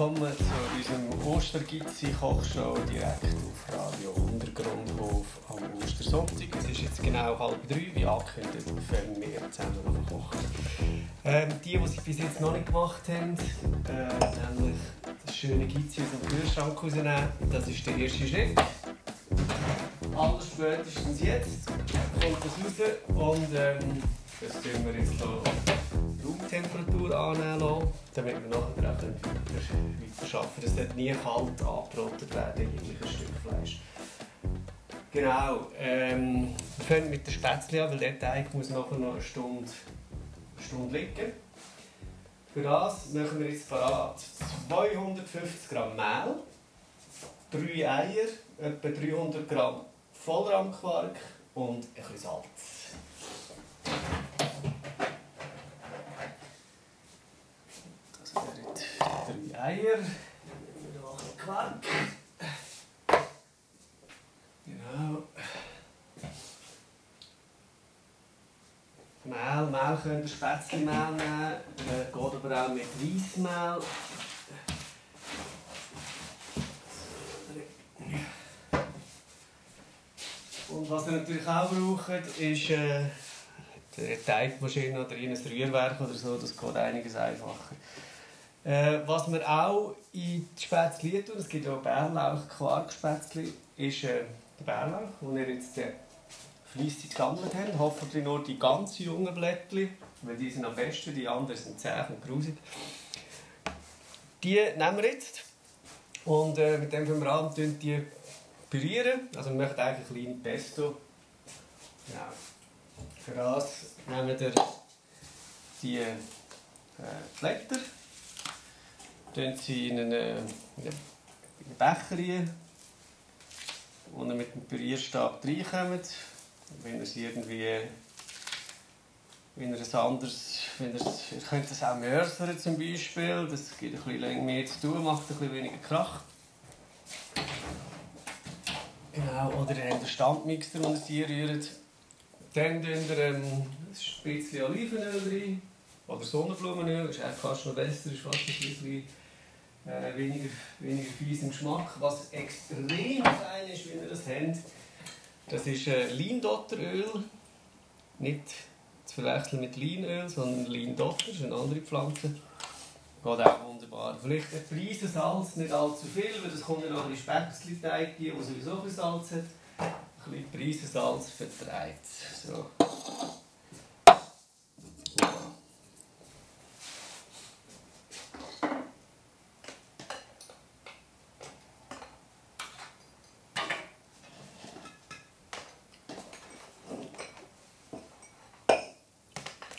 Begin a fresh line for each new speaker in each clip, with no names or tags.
willkommen zu unserem Ostergitzi-Kochshow direkt auf Radio Untergrundhof am Ostersonntag. Es ist jetzt genau halb drei, wie angekündigt, fangen wir zusammen an kochen. Ähm, die, die es bis jetzt noch nicht gemacht haben, äh, nämlich das schöne Gitzi aus dem Kühlschrank rausnehmen, das ist der erste Schritt. Alles spätestens jetzt kommt das raus und ähm, das tun wir jetzt so Raumtemperatur annehmen lassen, damit wir nachher auch weiter arbeiten Es sollte nie kalt angebrotet werden, jegliches Stück Fleisch. Genau, ähm, wir fangen mit den Spätzle an, weil der Teig muss nachher noch eine Stunde, eine Stunde liegen. Für das machen wir jetzt parat 250 Gramm Mehl, 3 Eier, etwa 300 Gramm Vollrahmquark und ein bisschen Salz. Drei Eier. Noch ein Quark. Genau. Mehl, Mehl könnt ihr Spätzlemehl nehmen, geht aber auch mit Weissmehl. Und was ihr natürlich auch braucht, ist äh, eine Teigmaschine oder ein Rührwerk oder so, das geht einiges einfacher. Äh, was wir auch in die Spätzle tun, es gibt auch Bärlauch, Quarkspätzle, ist äh, der Bärlauch, den wir jetzt äh, fleissig gesammelt haben. Hoffentlich nur die ganz jungen Blättchen, weil die sind am besten, die anderen sind zäh und grusig. Die nehmen wir jetzt und äh, mit dem fangen wir an die pürieren. Also wir möchten eigentlich ein kleines Pesto. Genau. Für das nehmen wir die äh, Blätter tun sie in einen, in einen Becher rein, wo ihr mit dem Pürierstab reinkommt. Wenn ihr irgendwie wenn es anders, wenn ihr, ihr könnt es auch mörsern zum Beispiel, das gibt ein bisschen mehr zu tun, macht ein bisschen weniger Krach. Genau, oder ihr habt einen Standmixer, den ihr sie rührt. Dann tun ihr ähm, ein bisschen Olivenöl rein, oder Sonnenblumenöl, ist eigentlich fast noch besser, ist fast ein bisschen äh, weniger, weniger fies im Geschmack. Was extrem fein ist, wenn ihr das habt, das ist äh, Leindotteröl. Nicht zu verwechseln mit Leinöl, sondern Leindotter, das ist eine andere Pflanze. Geht auch wunderbar. Vielleicht ein Preisensalz, nicht allzu viel, weil das kommt ja noch ein Spätzle-Teig, die sowieso viel Salz hat. Ein bisschen Preisensalz vertreibt. So. Also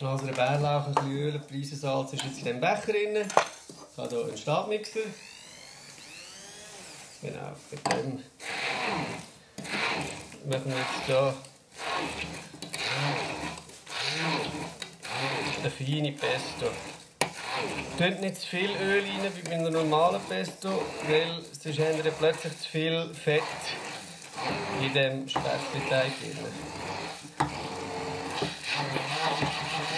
der Bärlauch, ein bisschen Öl, Preisensalz ist jetzt in dem Becher drin. Ich habe hier einen Stabmixer. Genau, mit dem machen wir jetzt hier eine feine Pesto. Tut nicht zu viel Öl rein wie bei einem normalen Pesto, weil sonst haben wir plötzlich zu viel Fett in dem Spätzleteig drin.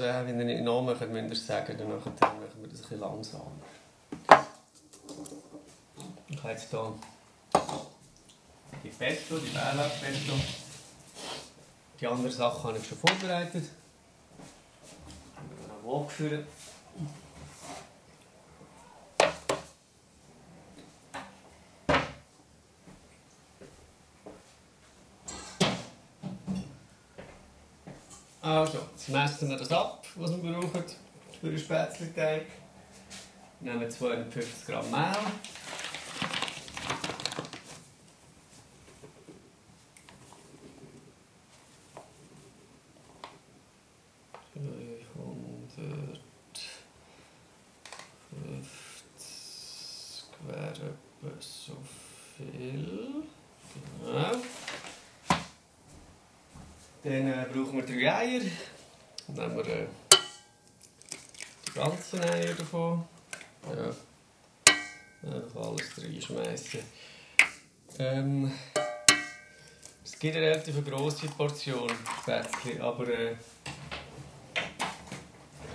Also wenn ihr nicht nachmacht, müsst ihr sagen, dann machen wir das ein bisschen langsamer. Ich habe jetzt hier die Pesto, die Bärlauchpesto. Die anderen Sachen habe ich schon vorbereitet. Ich habe noch geführt. Also, messen wir das ab, was wir brauchen für den Spätzleteig. Nehmen 250 Gramm Mehl. so viel. Genau. Dann äh, brauchen wir drei Eier. Dann nehmen wir äh, die ganzen Eier davon. Ja. Einfach alles reinschmeißen. Ähm, es gibt eine relativ grosse Portion Spätzle, aber äh,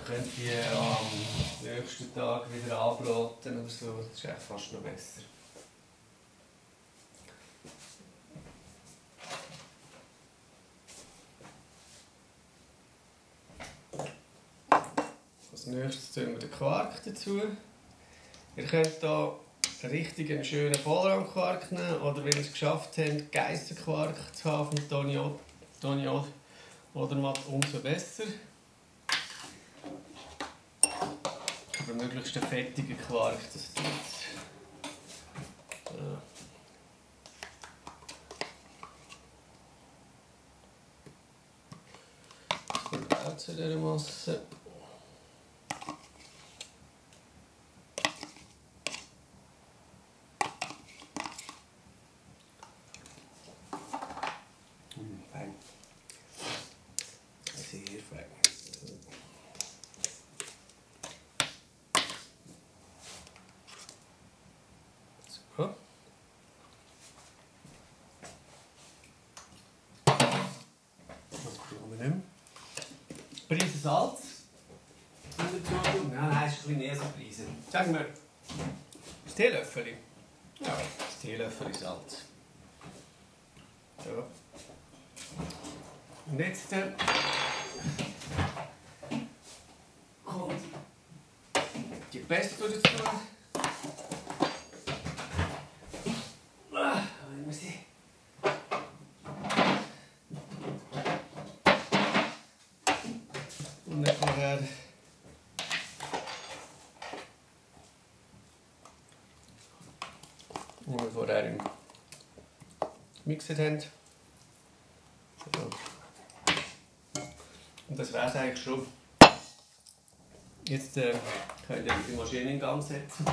könnt die am nächsten Tag wieder anbraten oder so. Das ist echt fast noch besser. Als nächstes tun wir den Quark dazu. Ihr könnt hier richtig einen schönen Vollrangquark nehmen oder wenn ihr es geschafft habt, Geissenquark zu haben von Toni, Toni oder mal umso besser. Aber möglichst einen fettigen Quark, das tut. Ja. Das zu dieser Masse. Prise Salz. Und dazu tun. Nein, ist ein bisschen mehr so Prise. Sagen. Ja, das Teelöffel Salz. So. Und jetzt äh, kommt die Pesto dazu. Haben. So. Und das wäre es eigentlich schon. Jetzt äh, könnt ihr die Maschine in Gang setzen.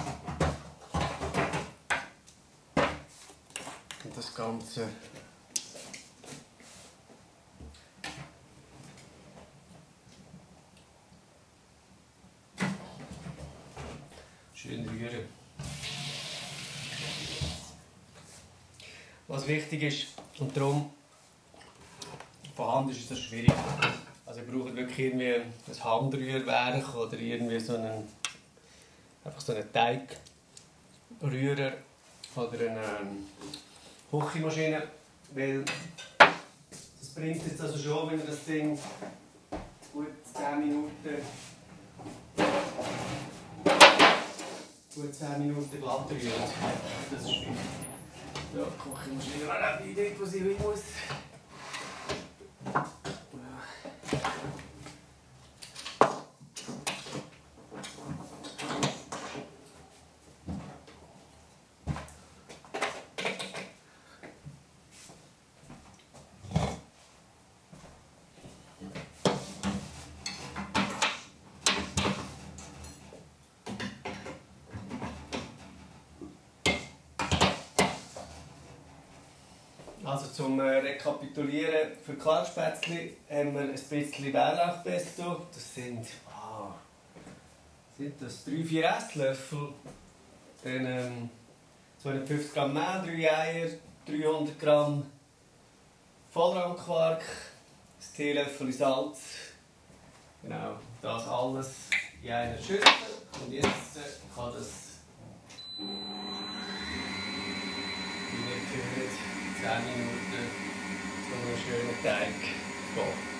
Und das Ganze schön rühren. Was wichtig ist, und darum von ist das schwierig. Also ihr braucht wirklich irgendwie ein Handrührwerk oder irgendwie so einen, einfach so einen Teigrührer oder eine ähm, Küchenmaschine, weil das bringt jetzt also schon, wenn ihr das Ding gut 10 Minuten gut 10 Minuten glatt rührt. Das ist wichtig. Ja, die Küchenmaschine war auch die Idee, wo sie hin muss. Also zum äh, Rekapitulieren, für Quarkspätzli haben wir ein bisschen Bärlauchpesto. Das sind, ah, sind das 3-4 Esslöffel. Dann ähm, 250 Gramm Mehl, 3 Eier, 300 Gramm Vollrangquark, ein Teelöffel Salz. Genau, das alles in einer Schüssel. Und jetzt äh, kann das, hört, 10 Minuten so schönen Teig gehen.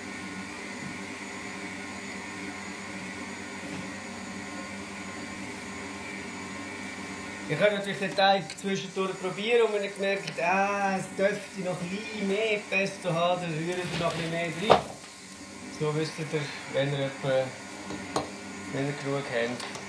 Ihr könnt natürlich den Teig zwischendurch probieren und wenn ihr merkt, ah, es dürfte noch ein bisschen mehr Pesto haben, dann rührt ihr noch ein bisschen mehr rein. So wisst ihr, wenn ihr, etwa, wenn ihr genug habt.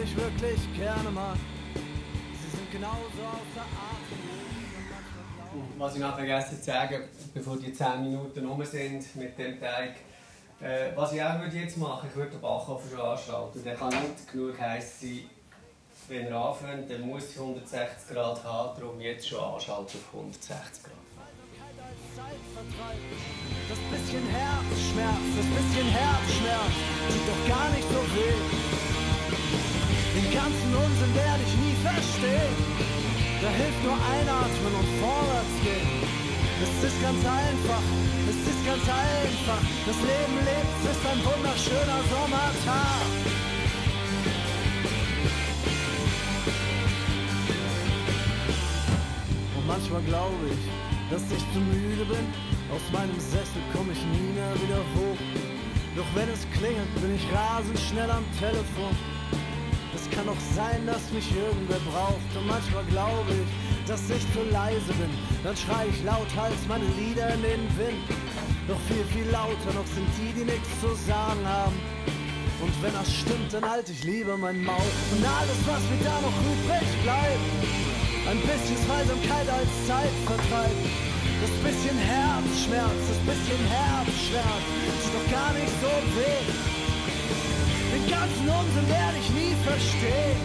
Wirklich, wirklich gerne mag, sie sind genauso außer Atem.
Was ich noch vergessen zu sagen, bevor die 10 Minuten rum sind mit dem Teig, äh, was ich auch würde jetzt machen ich würde den Backofen schon anschalten. Der kann nicht genug heiß sein, wenn er anfängt, dann muss ich 160 Grad haben, darum jetzt schon anschalten auf 160 Grad.
Das bisschen Herzschmerz, das bisschen Herzschmerz tut doch gar nicht so weh. Den ganzen Unsinn werde ich nie verstehen. Da hilft nur einatmen und vorwärts gehen. Es ist ganz einfach, es ist ganz einfach. Das Leben lebt, es ist ein wunderschöner Sommertag. Und manchmal glaube ich, dass ich zu müde bin. Aus meinem Sessel komme ich nie mehr wieder hoch. Doch wenn es klingelt, bin ich rasend schnell am Telefon. Kann auch sein, dass mich irgendwer braucht. Und manchmal glaube ich, dass ich zu leise bin. Dann schrei ich lauthals meine Lieder in den Wind. Doch viel, viel lauter noch sind die, die nichts zu sagen haben. Und wenn das stimmt, dann halte ich lieber mein Maul. Und alles, was mir da noch übrig bleibt, ein bisschen Zweisamkeit als Zeitvertreib. Das bisschen Herzschmerz, das bisschen Herzschmerz, tut doch gar nicht so weh. Ganzen Unsinn werde ich nie verstehen.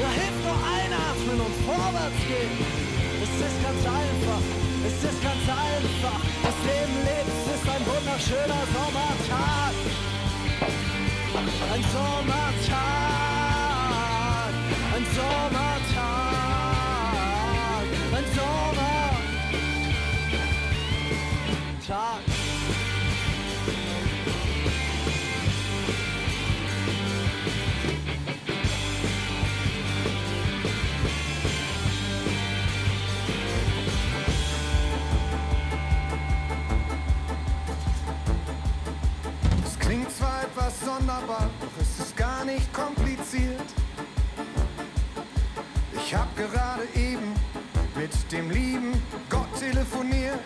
Da hilft nur einatmen und vorwärts gehen. Es ist ganz einfach, es ist ganz einfach. Das Leben lebt, es ist ein wunderschöner Sommertag. Ein Sommertag, ein Sommertag, ein Sommertag.
Etwas sonderbar, doch es ist gar nicht kompliziert. Ich hab gerade eben mit dem lieben Gott telefoniert.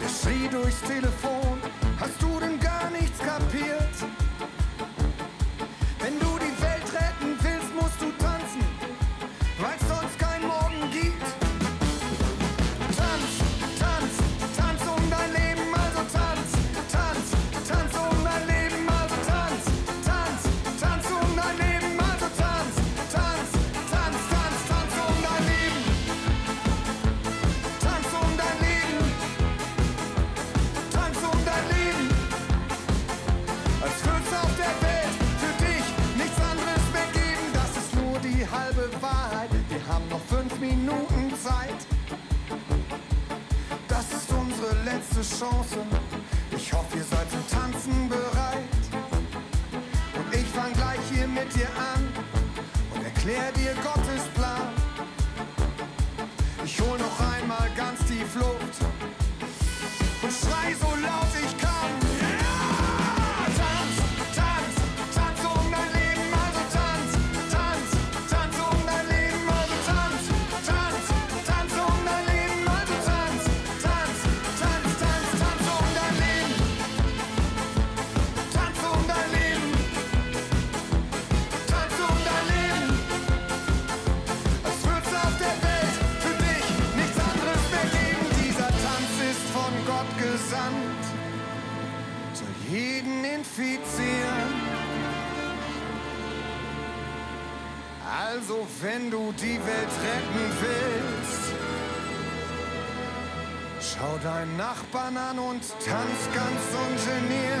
Der schrie durchs Telefon, hast du denn gar nichts kapiert? Die Welt retten willst, schau deinen Nachbarn an und tanz ganz ungeniert.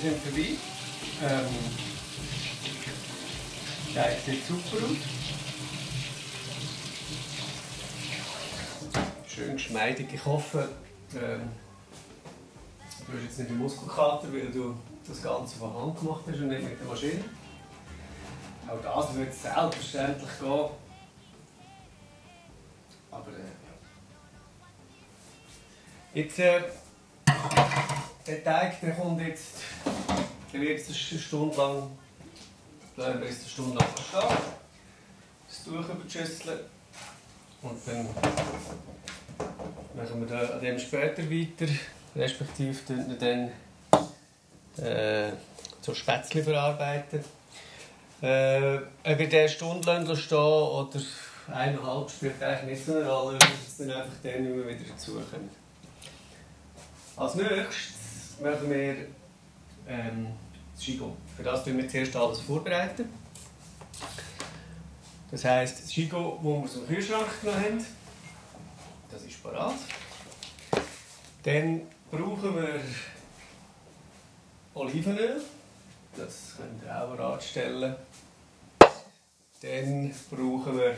Sind vorbei. Ähm, Teig sieht super aus. Schön geschmeidig. Ich hoffe, ähm, du hast jetzt nicht einen Muskelkater, weil du das Ganze von Hand gemacht hast und nicht mit der Maschine. Auch das wird selbstverständlich gehen. Aber äh, ja. Jetzt äh, der Teig der kommt jetzt, der wird jetzt eine Stunde lang, bleiben wir jetzt eine Stunde lang stehen. Das Tuch über die Schüssel. Und dann machen wir da an dem später weiter, respektive wir dann äh, zur Spätzle verarbeiten. Äh, ob den Stunde stehen oder eineinhalb, spielt eigentlich nicht so eine Rolle. Wir müssen dann einfach dann immer wieder dazukommen. Als nächstes machen wir ähm, das Shigo. Für das tun wir zuerst alles vorbereiten. Das heisst, das Shigo, das wir aus dem Kühlschrank haben, das ist parat. Dann brauchen wir Olivenöl. Das könnt ihr auch parat stellen. Dann brauchen wir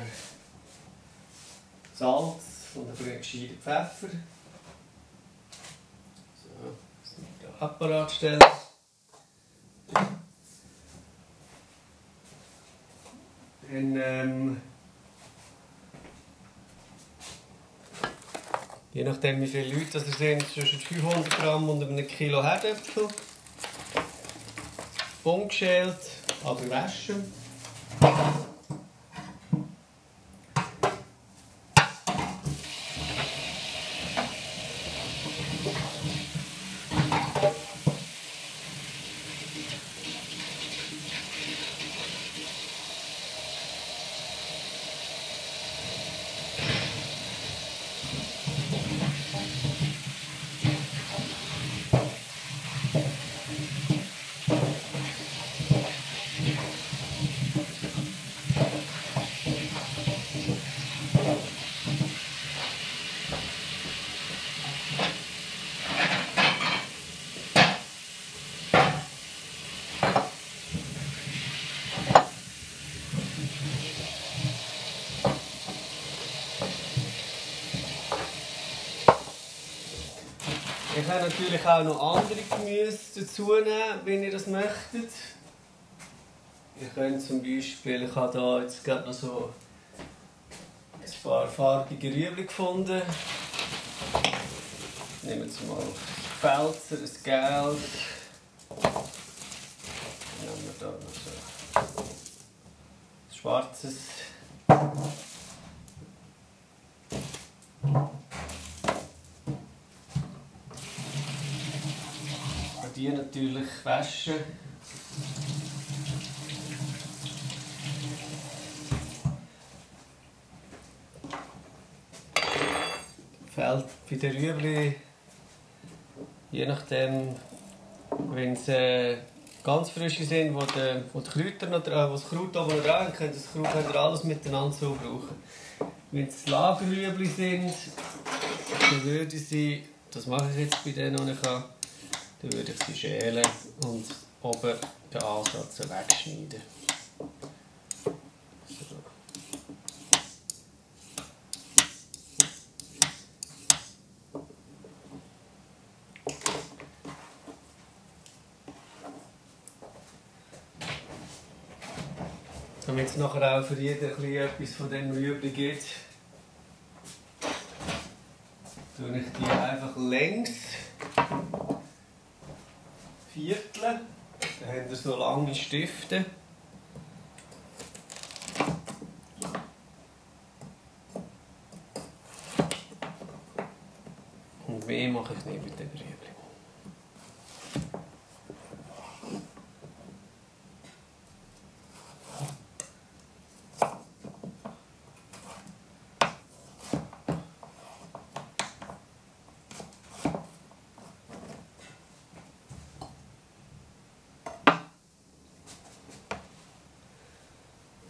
Salz und einen gescheiten Pfeffer. Apparat stellen. Dann, ähm, je nachdem wie viele Leute das sind, zwischen 500 Gramm und einem Kilo Herdöpfel. Ungeschält, aber waschen. Könnt natürlich auch noch andere Gemüse dazu nehmen, wenn ihr das möchtet. Ihr könnt zum Beispiel, ich habe hier jetzt gerade noch so ein paar farbige Rüebli gefunden. Nehmen Sie mal ein Pfälzer, ein Geld. Nehmen wir da noch so ein schwarzes. Und die natürlich waschen. Fällt bei den Rüebli, je nachdem Wenn äh, ganz frische sind, wo, die, wo die Kräuter noch dran, wo das Kraut oben dran könnt das Kraut könnt alles miteinander so brauchen. Wenn es Lagerrüebli sind, dann würde ich sie, das mache ich jetzt bei denen, die ich habe, dann würde ich sie schälen und oben den Ansatz wegschneiden. Damit es nachher auch für jeden etwas von dem Rüebli gibt, tue ich die einfach längs vierteln. Dann habt ihr so lange Stifte. Und mehr mache ich nicht mit dem Rüebli.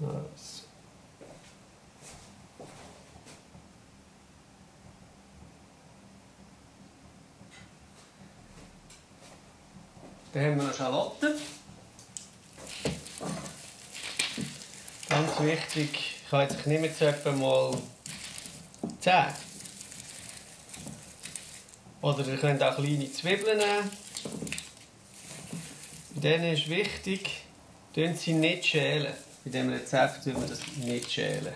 Also. Dann haben wir noch Schalotten. Ganz wichtig, ich habe jetzt ich nehme jetzt etwa mal 10. Oder ihr könnt auch kleine Zwiebeln nehmen. Denen ist wichtig, sie nicht schälen. Bei diesem Rezept tun wir das nicht schälen.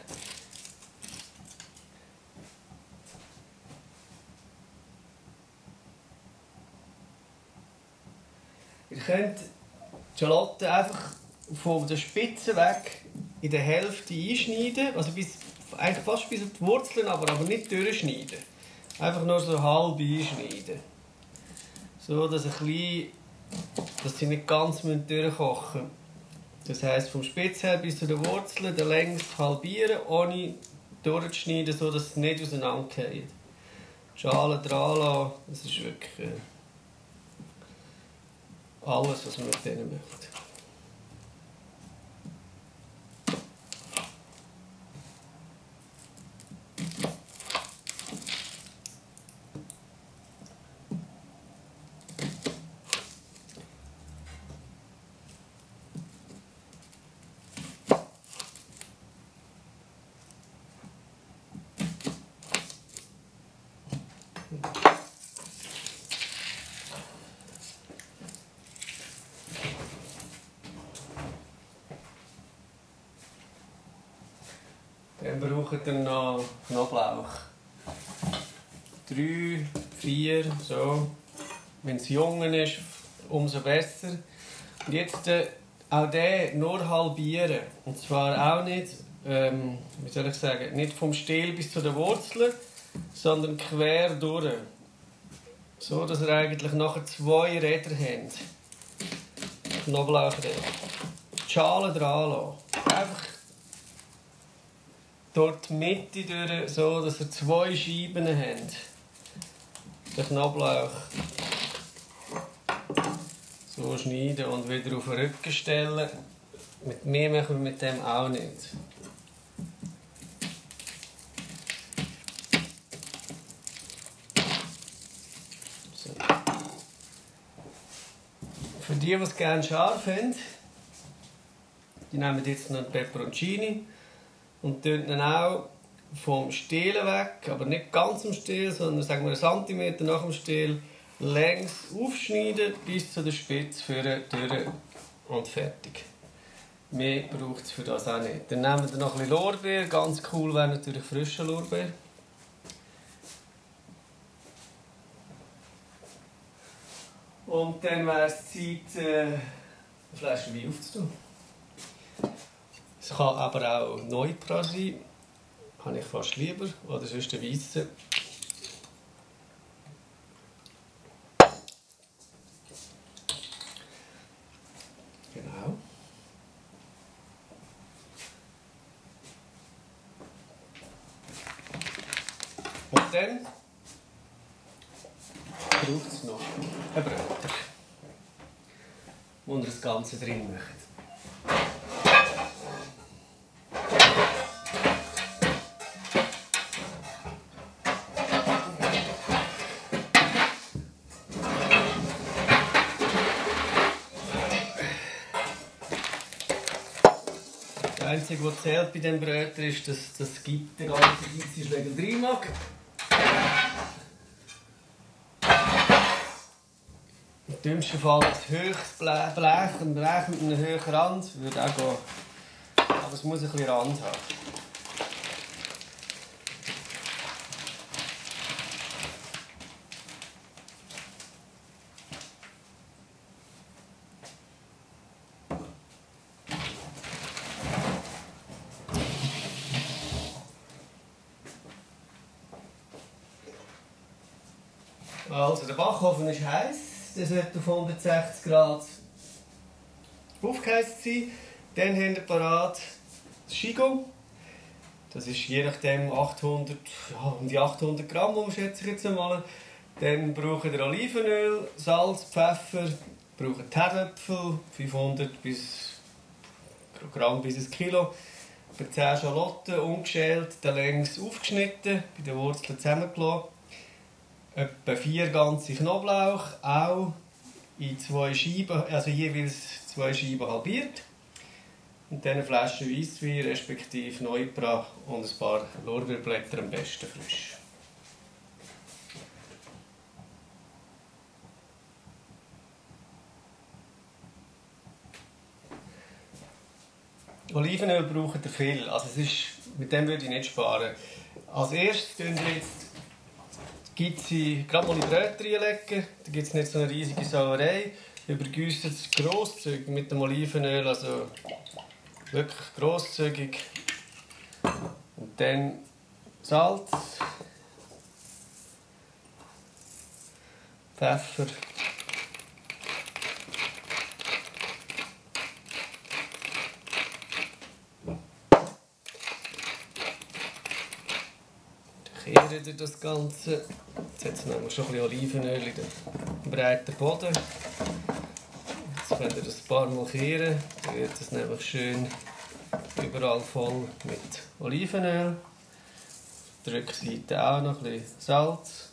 Könnt die Schalotten einfach von der Spitze weg in der Hälfte einschneiden, also bis, eigentlich fast bis auf die Wurzeln, aber, aber nicht durchschneiden. Einfach nur so halb einschneiden. So, dass, ein bisschen, dass sie nicht ganz durchkochen müssen. Das heisst, vom Spitz her bis zu den Wurzeln, den längs halbieren, ohne durchzuschneiden, so dass es nicht auseinanderfällt. Die Schale dran lassen, das ist wirklich äh, Alles, was man auf der Bühne med. Braucht ihr noch Knoblauch. Drei, vier, so. Wenn es jung ist, umso besser. Und jetzt äh, auch den nur halbieren. Und zwar auch nicht, ähm, wie soll ich sagen, nicht vom Stiel bis zu den Wurzeln, sondern quer durch. So, dass ihr eigentlich nachher zwei Räder habt. Knoblauchräder. Die Schale dran lassen. Einfach dort die Mitte durch, so dass ihr zwei Scheiben habt. Den Knoblauch so schneiden und wieder auf den Rücken stellen. Mit mir machen wir mit dem auch nicht. So. Für die, die es gerne scharf haben, die nehmen jetzt noch Peperoncini und tun ihn auch vom Stiel weg, aber nicht ganz am Stiel, sondern sagen wir einen Zentimeter nach dem Stiel längs aufschneiden bis zu der Spitze führen, durch und fertig. Mehr braucht es für das auch nicht. Dann nehmen wir noch ein bisschen Lorbeer. Ganz cool wäre natürlich frischer Lorbeer. Und dann wäre es Zeit, äh, eine Flasche Wein aufzutun. Es kann aber auch Neupra sein. Habe ich fast lieber. Oder sonst der Weisse. Genau. Und dann braucht es noch einen Brötchen. wo ihr das Ganze drin macht. Einzige, was zählt bei diesem Brötchen ist, dass das gibt der ganze Geizenschläger drin mag. Im dümmsten Fall ein höchstes Blech, ein Blech mit einem höheren Rand würde auch gehen. Aber es muss ein bisschen Rand haben. Also, der Backofen ist Der sollte auf 160 Grad aufgeheizt sein. Dann haben wir parat das Schigo. Das ist je nachdem 800, ja, um die 800 Gramm, um schätze ich jetzt einmal. Dann brauchen wir Olivenöl, Salz, Pfeffer, brauchen Herdöpfel, 500 bis Gramm bis ein Kilo. Für 10 Schalotten, ungeschält, dann längs aufgeschnitten, bei den Wurzeln zusammengelassen etwa vier ganze Knoblauch, auch in zwei Scheiben, also jeweils zwei Scheiben halbiert. Und dann eine Flasche Weisswein, respektive Neubra und ein paar Lorbeerblätter, am besten frisch. Olivenöl braucht ihr viel, also es ist, mit dem würde ich nicht sparen. Als erstes tun wir jetzt gibt sie gerade mal in Brötchen reinlegen. Da gibt es nicht so eine riesige Sauerei. Übergießen es grosszügig mit dem Olivenöl, also wirklich grosszügig. Und dann Salz, Pfeffer. Kehren ihr das Ganze. Jetzt es nämlich schon ein bisschen Olivenöl in den breiten Boden. Jetzt könnt ihr das ein paar Mal kehren. Dann wird es nämlich schön überall voll mit Olivenöl. Der Rückseite auch noch ein bisschen Salz.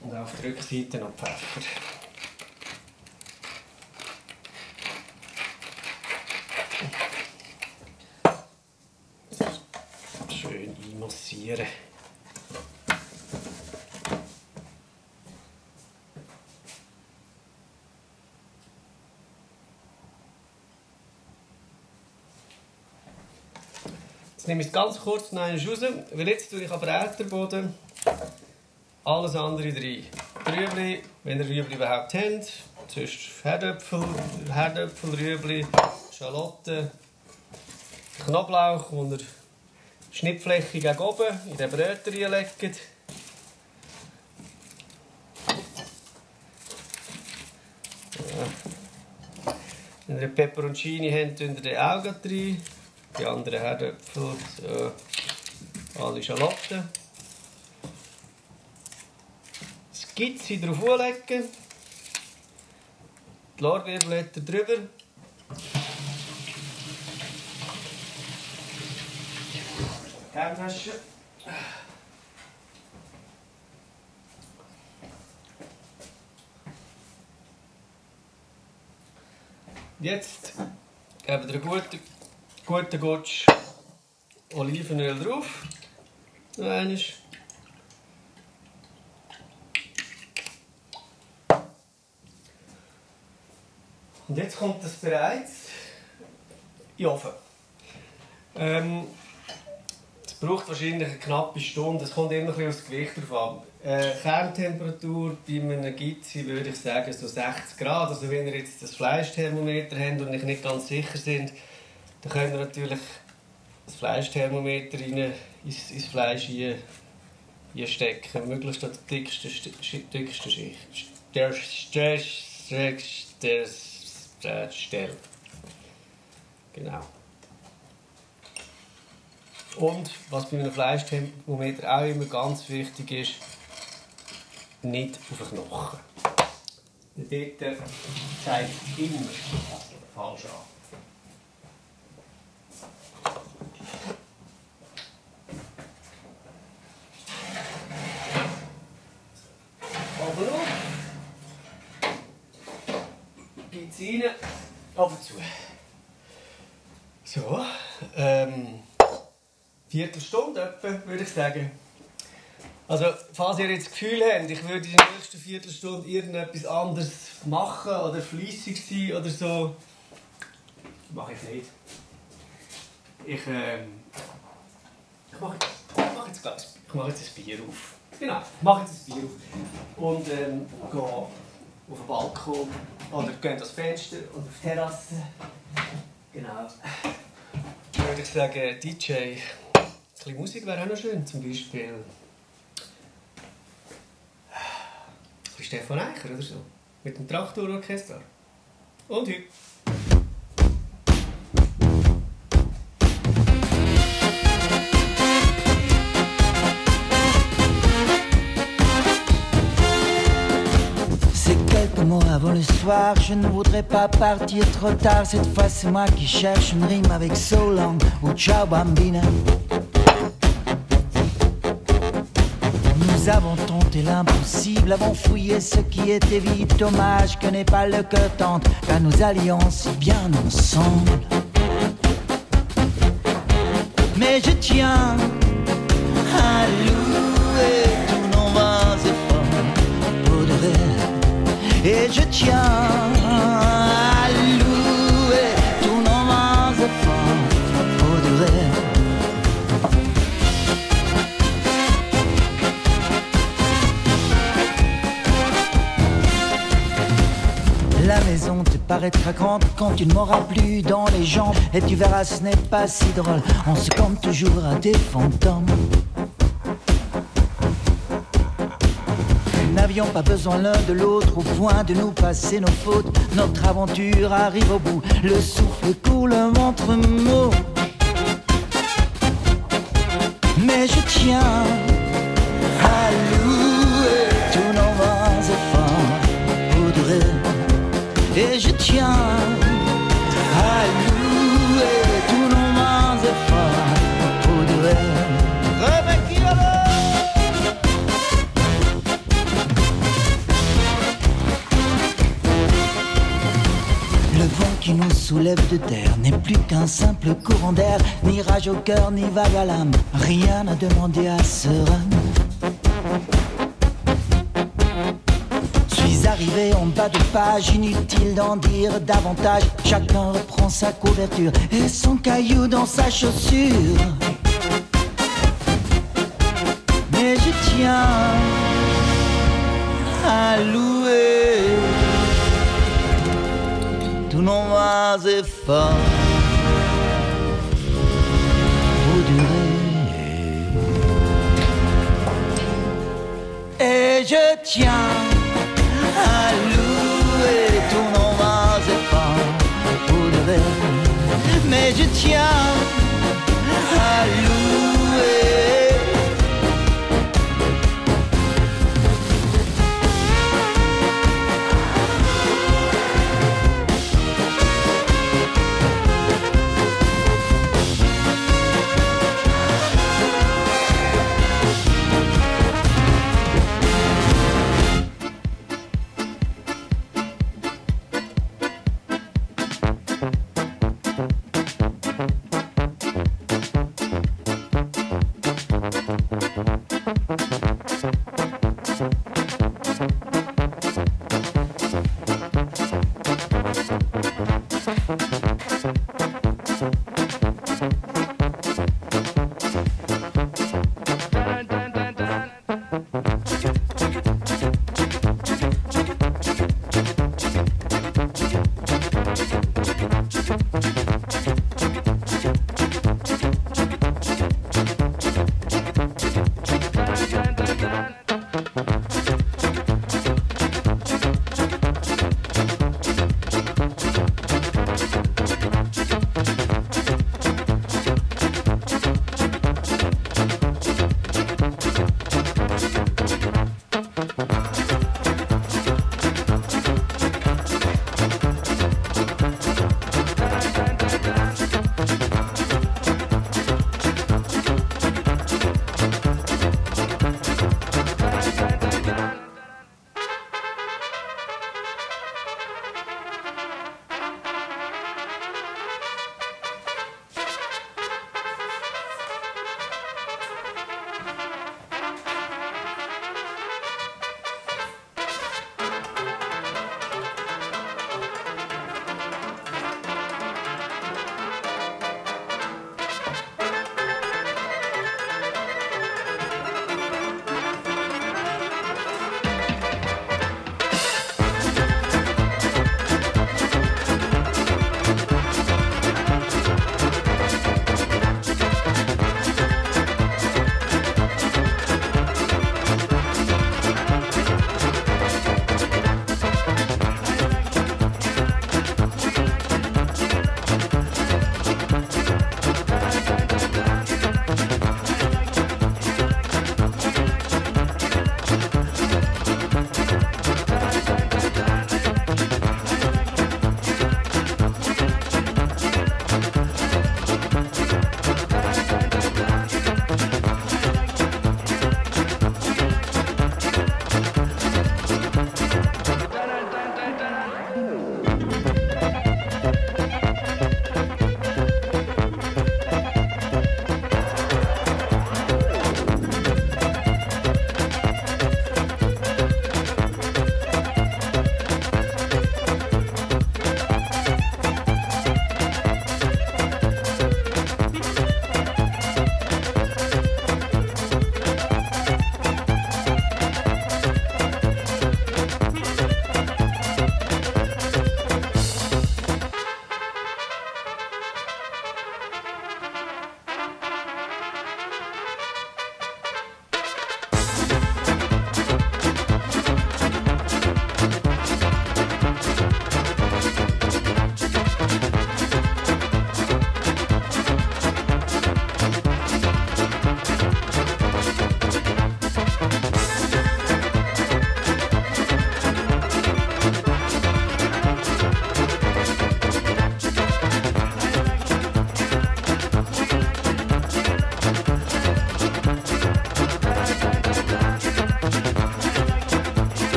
Und auf der Rückseite noch Pfeffer. Schön einmassieren. Jetzt nehme ich es ganz kurz noch raus, weil jetzt tue ich am Bräterboden alles andere rein. Rüebli, wenn ihr Rüebli überhaupt habt, sonst Herdöpfel, Herdöpfel, Rüebli, Schalotten, Knoblauch, den ihr schnittflächig gegen oben in den Brötchen reinlegt. Ja. Wenn ihr Peperoncini habt, tun ihr auch gleich rein. Die anderen Herdöpfel, so. alle Schalotten. Gitzi drauf legen. Die Lorbeerblätter drüber. Kerntasche. Jetzt geben wir einen guten, guten Gutsch Olivenöl drauf. Noch einmal. Und jetzt kommt das bereits in den Ofen. Ähm, braucht wahrscheinlich eine knappe Stunde. Es kommt immer ein bisschen aufs Gewicht drauf an. Äh, Kerntemperatur bei einem Gizzi würde ich sagen so 60 Grad. Also wenn ihr jetzt das Fleischthermometer habt und euch nicht ganz sicher sind, dann könnt ihr natürlich das Fleischthermometer rein, ins, ins Fleisch rein, reinstecken. Möglichst an der dicksten, St- dicksten Schicht. Der, der, der Stelle. Genau. Und was bei einem Fleischthermometer auch immer ganz wichtig ist, nicht auf den Knochen. Dort zeigt immer falsch an. Rein, aber zu. So, ähm, Viertelstunde etwa, würde ich sagen. Also, falls ihr jetzt das Gefühl habt, ich würde in der nächsten Viertelstunde irgendetwas anderes machen oder fleissig sein oder so, mache ich nicht. Ich, ähm, ich mache jetzt, ich mache jetzt, gleich- ich mache jetzt ein Bier auf. Genau, ich mache jetzt ein Bier auf. Und ähm, gehe auf den Balkon oder gehe ans Fenster und auf die Terrasse. Genau. Würde ich sagen, DJ, bisschen Musik wäre auch noch schön, zum Beispiel. Ein Stefan Eicher oder so. Mit dem Traktororchester. Und heute.
Avant le soir, je ne voudrais pas partir trop tard. Cette fois, c'est moi qui cherche une rime avec so long ou ciao bambina. Nous avons tenté l'impossible, avons fouillé ce qui était vide. Dommage que n'est pas le cœur tente, car nous allions si bien ensemble. Mais je tiens à louer tous nos vains efforts pour de. Et je tiens à paraîtra grande quand tu ne m'auras plus dans les jambes. Et tu verras ce n'est pas si drôle, on se compte toujours à des fantômes. Nous n'avions pas besoin l'un de l'autre au point de nous passer nos fautes. Notre aventure arrive au bout, le souffle coule, le ventre mou Mais je tiens Et je tiens à louer tous nos vains efforts pour de Le vent qui nous soulève de terre n'est plus qu'un simple courant d'air, ni rage au cœur, ni vague à l'âme. Rien à demander à ce rhum. Bas de page, inutile d'en dire davantage. Chacun reprend sa couverture et son caillou dans sa chaussure. Mais je tiens à louer tous nos efforts pour durer. Et je tiens young. I lose.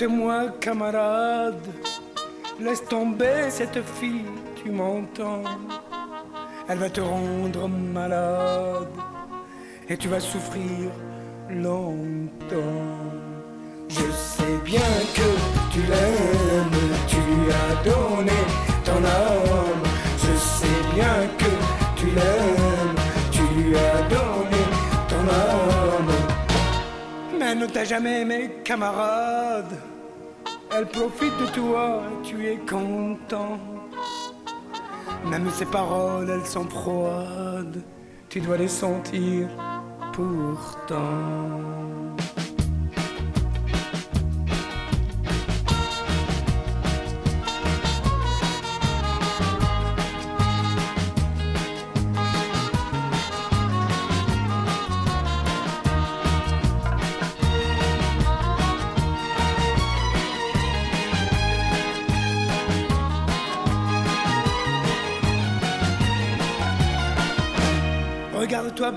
Écoute-moi, camarade, laisse tomber cette fille, tu m'entends Elle va te rendre malade et tu vas souffrir longtemps. Je sais bien que tu l'aimes, tu lui as donné ton âme. Je sais bien que tu l'aimes, tu lui as donné ton âme. Mais ne t'a jamais aimé, camarade. Elle profite de toi, tu es content. Même ses paroles, elles sont froides. Tu dois les sentir pourtant.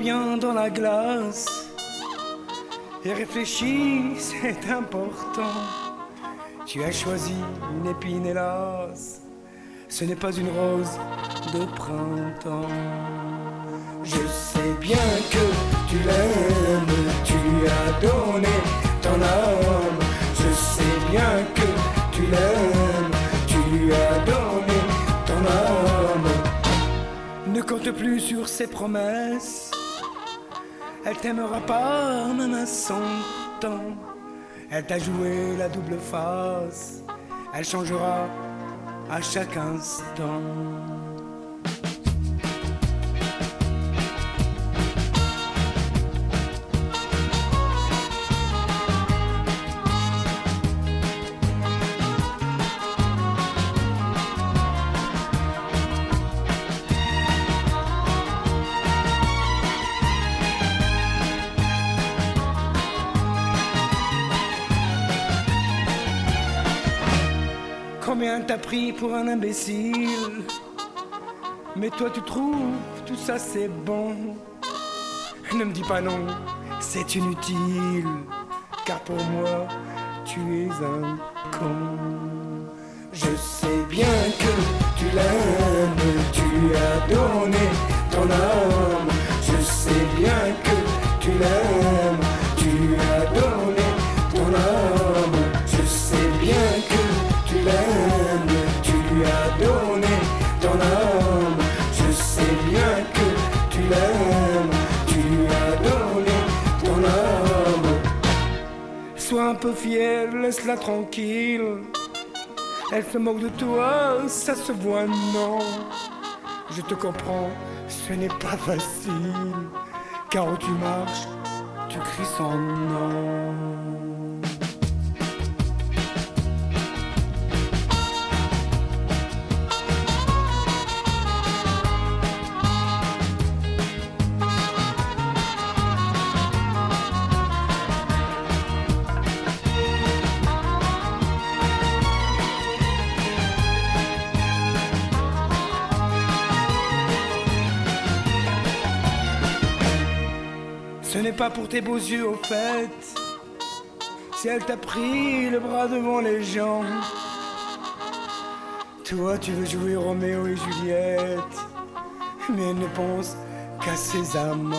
Bien dans la glace et réfléchis, c'est important. Tu as choisi une épine, hélas, ce n'est pas une rose de printemps. Je sais bien que tu l'aimes, tu lui as donné ton âme. Je sais bien que tu l'aimes, tu lui as donné ton âme. Ne compte plus sur ses promesses. Elle t'aimera pas même à son temps. Elle t'a joué la double face. Elle changera à chaque instant. Combien t'as pris pour un imbécile. Mais toi tu trouves tout ça c'est bon. Ne me dis pas non, c'est inutile. Car pour moi tu es un con. Je sais bien que tu l'aimes Tu as donné ton âme. Je sais bien que tu l'aimes un peu fier, laisse-la tranquille. Elle se moque de toi, ça se voit, non. Je te comprends, ce n'est pas facile. Car où tu marches, tu cries son nom. N'est pas pour tes beaux yeux au fait. Si elle t'a pris le bras devant les gens. Toi tu veux jouer Roméo et Juliette. Mais elle ne pense qu'à ses amants.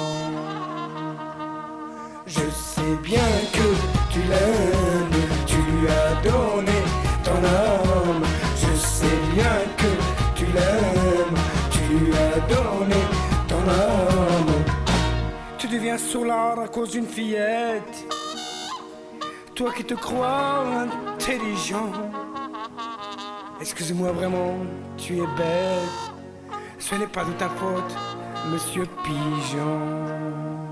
Je sais bien que tu l'aimes, tu lui as donné ton âme. Je sais bien que tu l'aimes, tu lui as donné ton âme. Tu deviens sourd à cause d'une fillette. Toi qui te crois intelligent. Excuse-moi vraiment, tu es bête. Ce n'est pas de ta faute, monsieur Pigeon.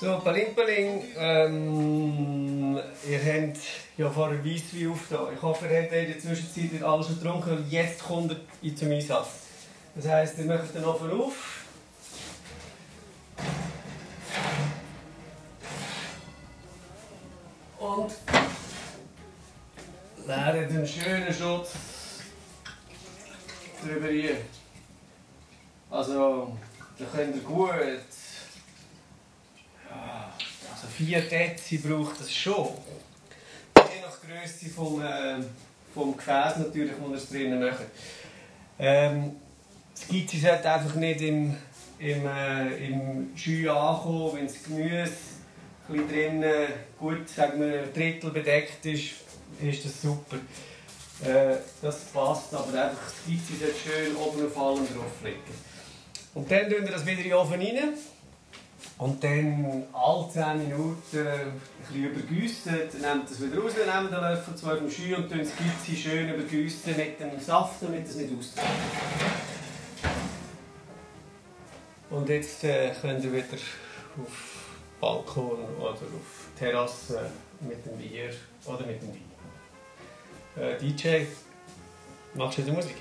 So, Paling Paling, ähm, ihr habt ja vorher Weisswein aufgetan. Ich hoffe, ihr habt in der Zwischenzeit alles schon getrunken und jetzt kommt ihr zum Einsatz. Das heisst, ihr macht den Ofen auf. Und leert einen schönen Schutz drüber hier. Also, da könnt ihr gut also 4 Dezi braucht das schon. Je nach Größe vom, äh, vom Gefäß natürlich, wo ihr es drinnen macht. Ähm, Gizzi sollte einfach nicht im, im, äh, im Scheu ankommen, wenn das Gemüse ein gut, sagen wir, ein Drittel bedeckt ist, ist das super. Äh, das passt, aber einfach Gizzi sollte schön oben auf allem drauf liegen. Und dann tun wir das wieder in den Ofen rein. Und dann alle 10 Minuten bisschen übergüssen, nehmt das wieder raus, nehmt den Löffel zwei vom Scheu und das Gipsi schön übergüssen mit dem Saft, damit es nicht austreibt. Und jetzt äh, könnt ihr wieder auf Balkon oder auf Terrasse mit dem Bier oder mit dem Wein. Äh, DJ, machst du die Musik?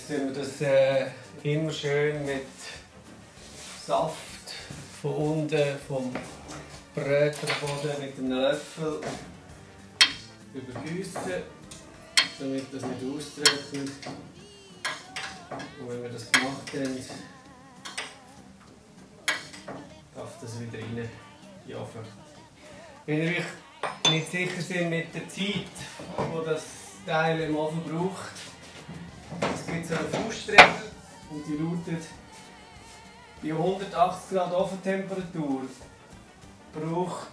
Jetzt tun wir das äh, immer schön mit Saft von unten vom Brötchenboden mit einem Löffel übergießen, damit das nicht austrocknet. Und wenn wir das gemacht haben, darf das wieder rein in den Ofen. Wenn ihr euch nicht sicher seid mit der Zeit, die das Teil im Ofen braucht, es gibt so eine Faustregel und die lautet, bei 180 Grad Ofentemperatur braucht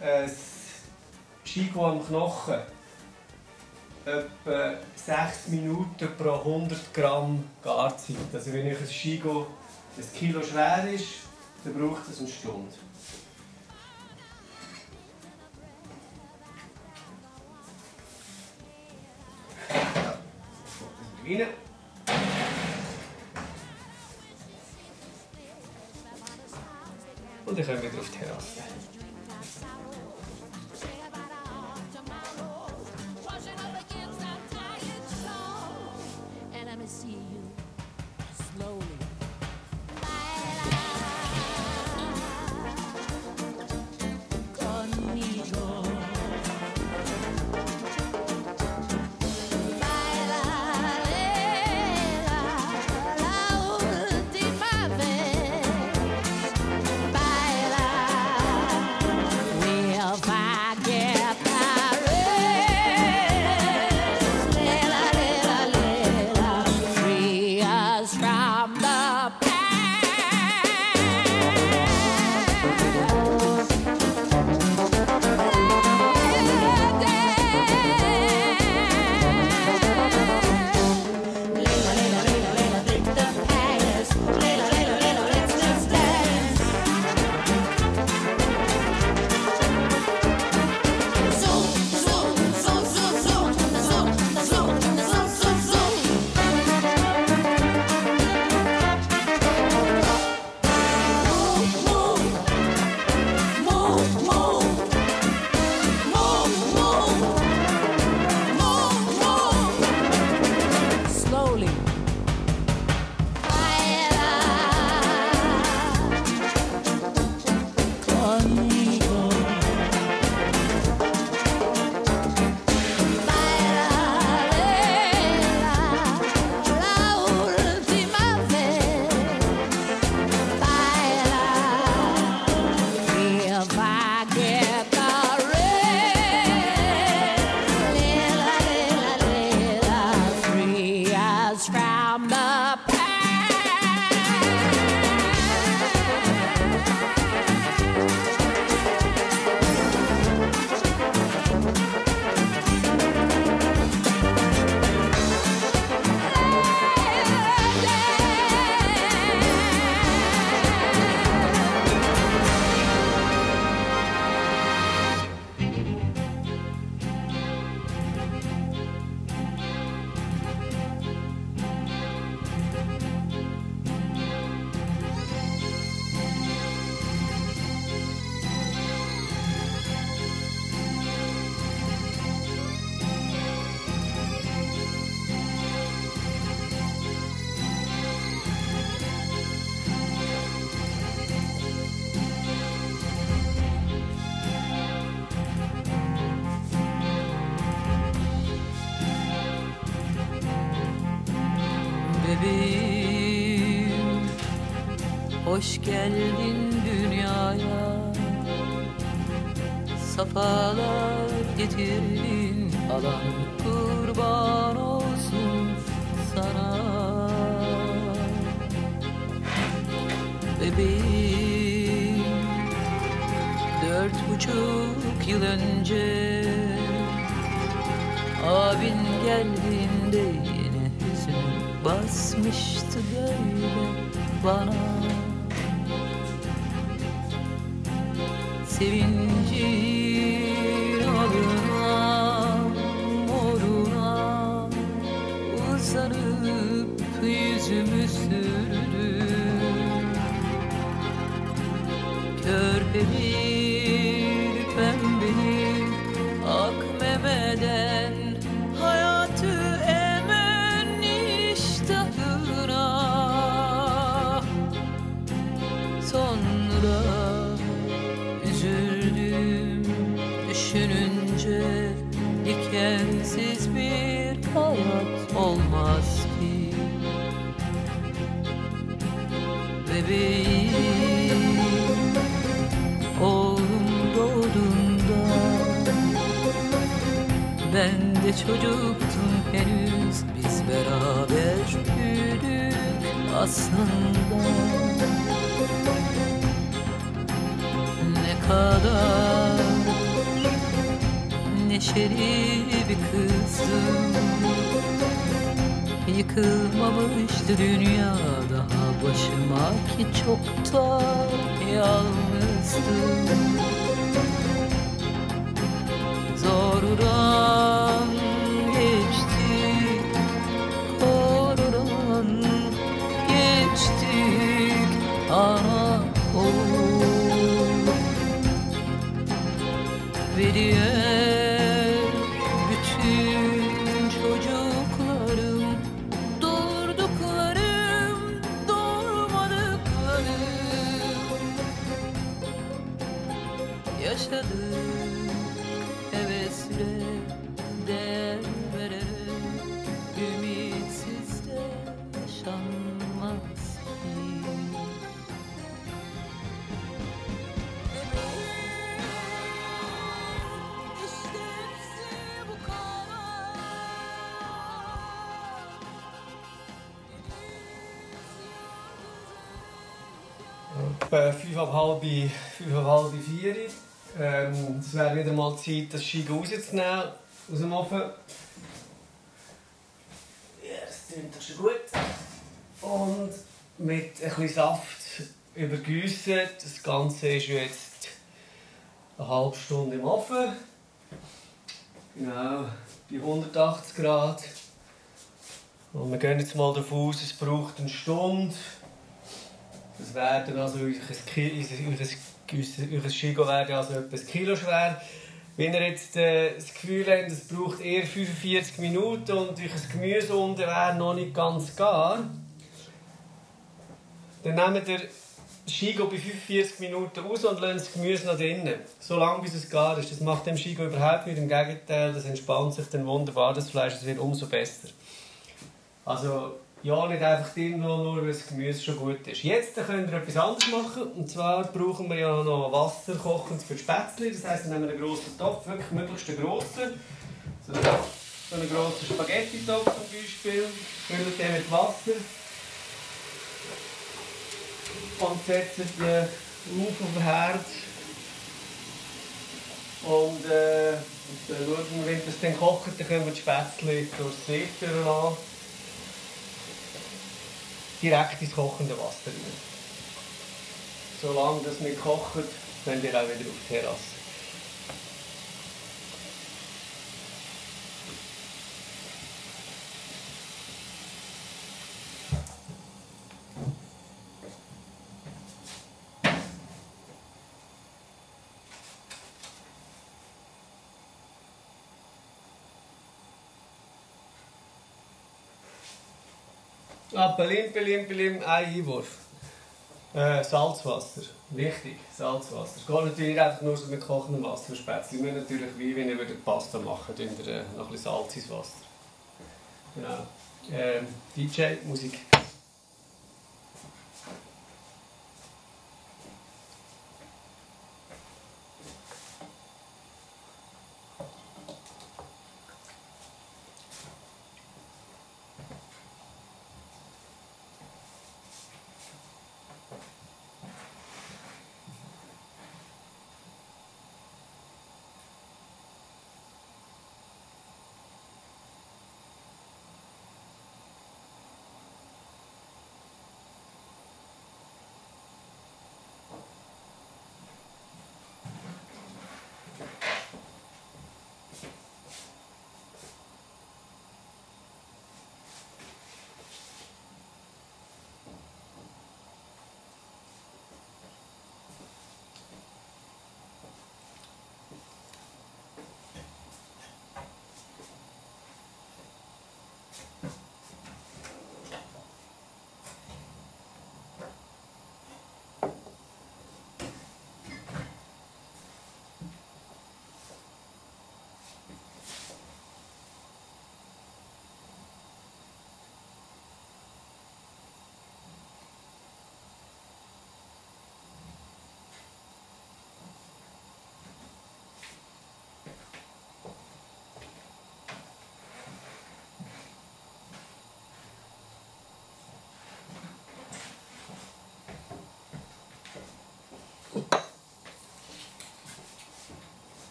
ein Schigo am Knochen etwa 6 Minuten pro 100 Gramm Garzeit. Also wenn euch ein Schigo ein Kilo schwer ist, dann braucht es eine Stunde.
Clean it. Oddychamy go w teraz. see
olmaz ki. Bebeğim Oğlum doğduğunda Ben de çocuktum henüz. Biz beraber büyüdük aslında. Ne kadar neşeli bir kızdım Yıkılmamıştı dünya daha başıma ki çoktan yalnızdım. Geçtik,
mal Zeit, das Skigen rauszunehmen aus dem Ofen. Ja, das klingt doch schon gut. Und mit bisschen Saft übergießen. Das Ganze ist jetzt eine halbe Stunde im Ofen. Genau, bei 180 Grad. Und wir gehen jetzt mal davon aus, es braucht eine Stunde. Das werden also Ki- euer, euer, euer Schigo werden also etwa ein Kilo schwer. Wenn ihr jetzt äh, das Gefühl habt, es braucht eher 45 Minuten und euer Gemüse unten wäre noch nicht ganz gar, dann nehmt ihr das Schigo bei 45 Minuten raus und lasst das Gemüse noch drinnen. So lange bis es gar ist. Das macht dem Schigo überhaupt nicht. Im Gegenteil, das entspannt sich dann wunderbar, das Fleisch, wird umso besser. Also, ja, nicht einfach lassen, nur weil das Gemüse schon gut ist. Jetzt könnt ihr etwas anderes machen. Und zwar brauchen wir ja noch Wasser kochend für Spätzle. Das heisst, wir nehmen einen grossen Topf, wirklich möglichst einen grossen. So, so einen grossen Spaghetti-Topf zum Beispiel. Füllen den mit Wasser. Und setzen den auf auf den Herd. Und äh, und dann schauen wir, wenn das dann kocht, dann können wir die Spätzle durchs Sieb lassen direkt ins kochende Wasser rein. Solange das nicht kocht, könnt ihr auch wieder auf die Terrasse. Ah, Pelim, Pelim, Pelim, ein Einwurf. Äh, Salzwasser. Wichtig, Salzwasser. Es geht natürlich einfach nur so mit kochendem Wasser Spätzle. Wir natürlich, wie wenn ihr Pasta machen würdet, äh, noch ein bisschen Salz ins Wasser. Genau. Ähm, DJ, Musik.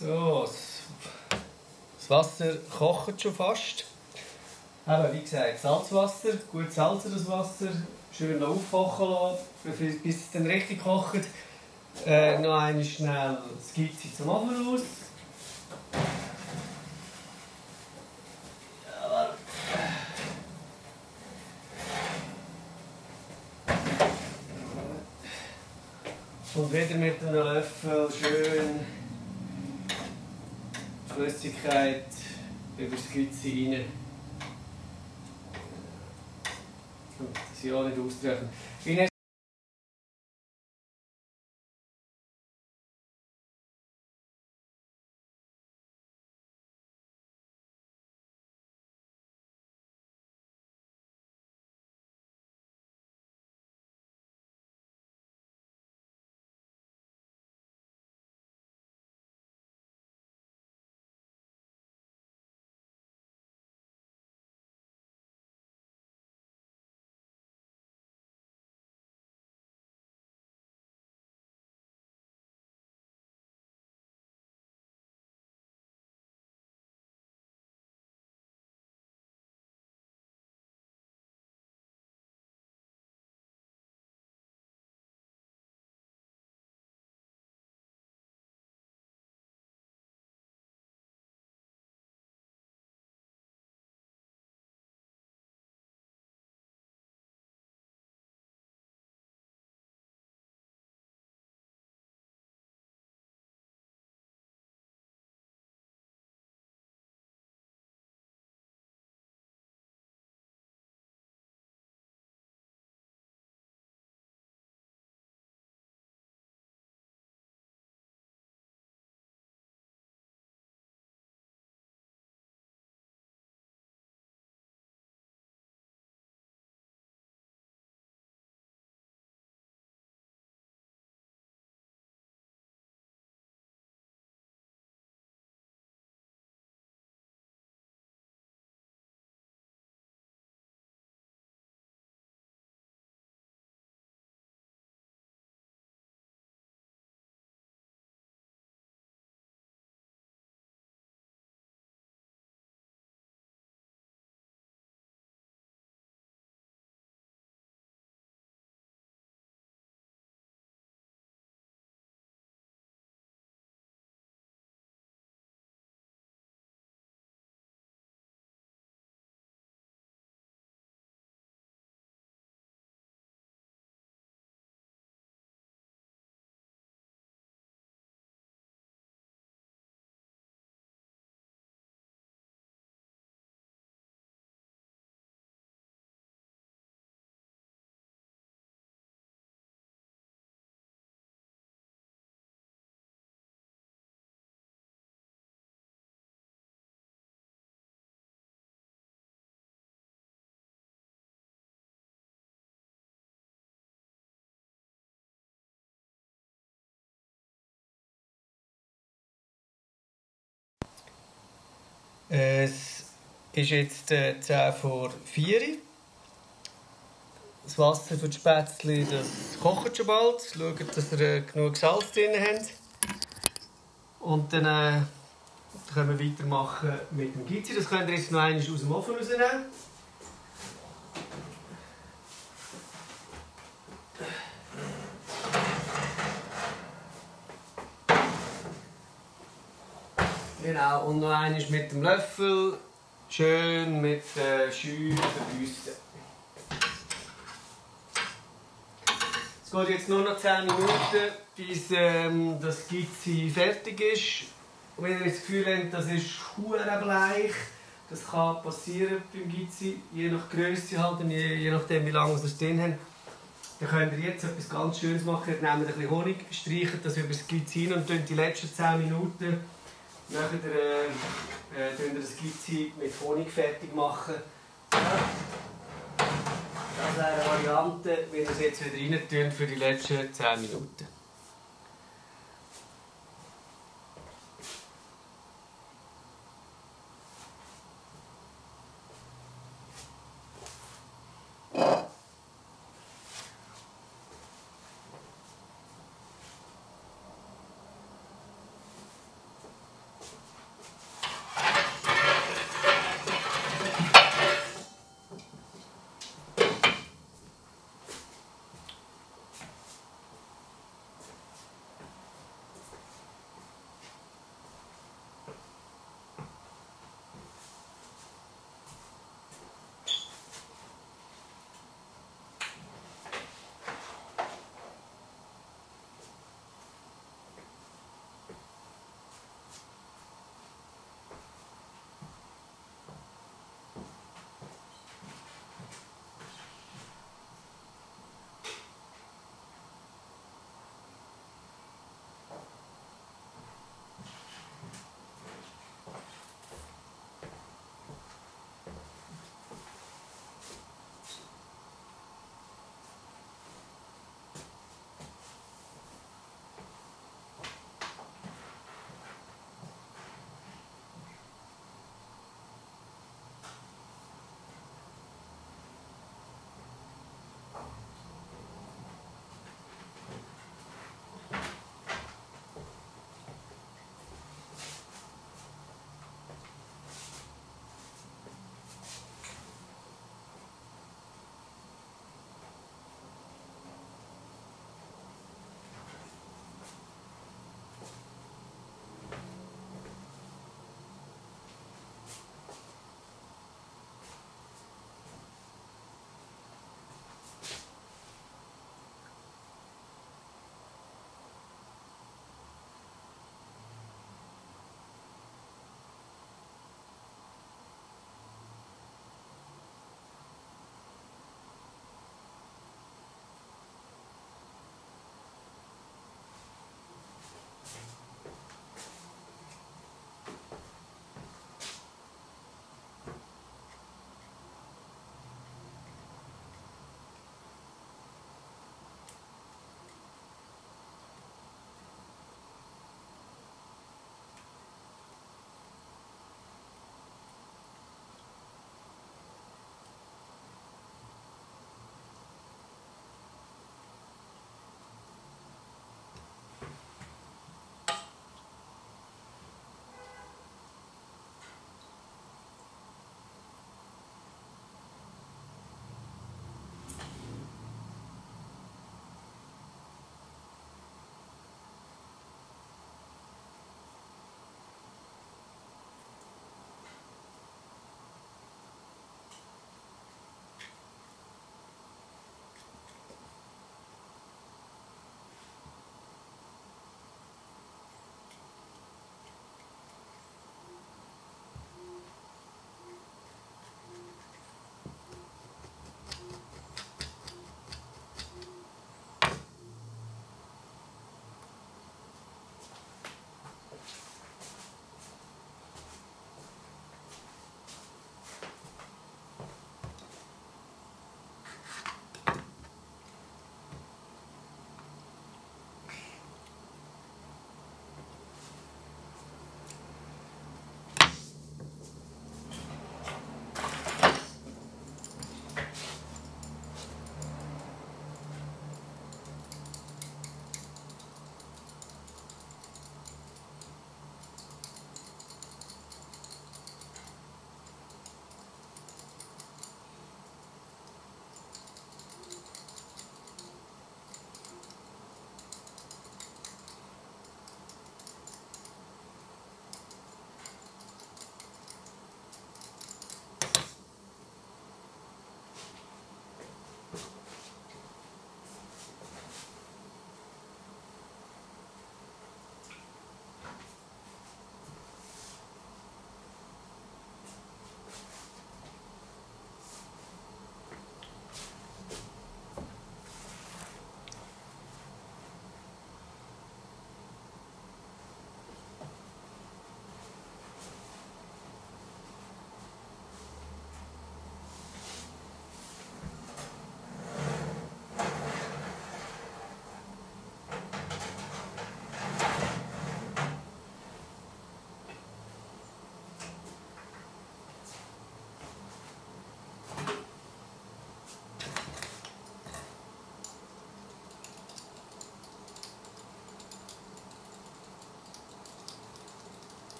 So, das, Wasser kocht schon fast. Aber wie gesagt, Salzwasser, gut salzen das Wasser, schön aufkochen lassen, bis es dann richtig kocht. Äh, noch einmal schnell das Skizze zum Ofen aus. Jawohl. Und wieder mit einem Löffel schön Flüssigkeit über das. Und sie auch nicht austrocknen. Es ist jetzt äh, 10 vor 4 Uhr. Das Wasser für die Spätzle das kocht schon bald. Schaut, dass ihr äh, genug Salz drin habt. Und dann äh, können wir weitermachen mit dem Gizzi. Das könnt ihr jetzt noch einmal aus dem Ofen rausnehmen. Genau, und noch einmal mit dem Löffel. Schön mit der Scheu verbüssen. Es geht jetzt nur noch 10 Minuten, bis ähm, das Gizzi fertig ist. Und wenn ihr das Gefühl habt, das ist bleich, das kann passieren beim Gizzi, je nach Größe halt und je, je nachdem wie lange wir es drin haben. Dann könnt ihr jetzt etwas ganz Schönes machen. Ihr nehmt ein bisschen Honig, streicht das über das Gizzi hin und die letzten 10 Minuten nachher äh, äh, tun wir das Gizzi mit Honig fertig machen. Das wäre eine Variante, wenn wir es jetzt wieder rein für die letzten 10 Minuten.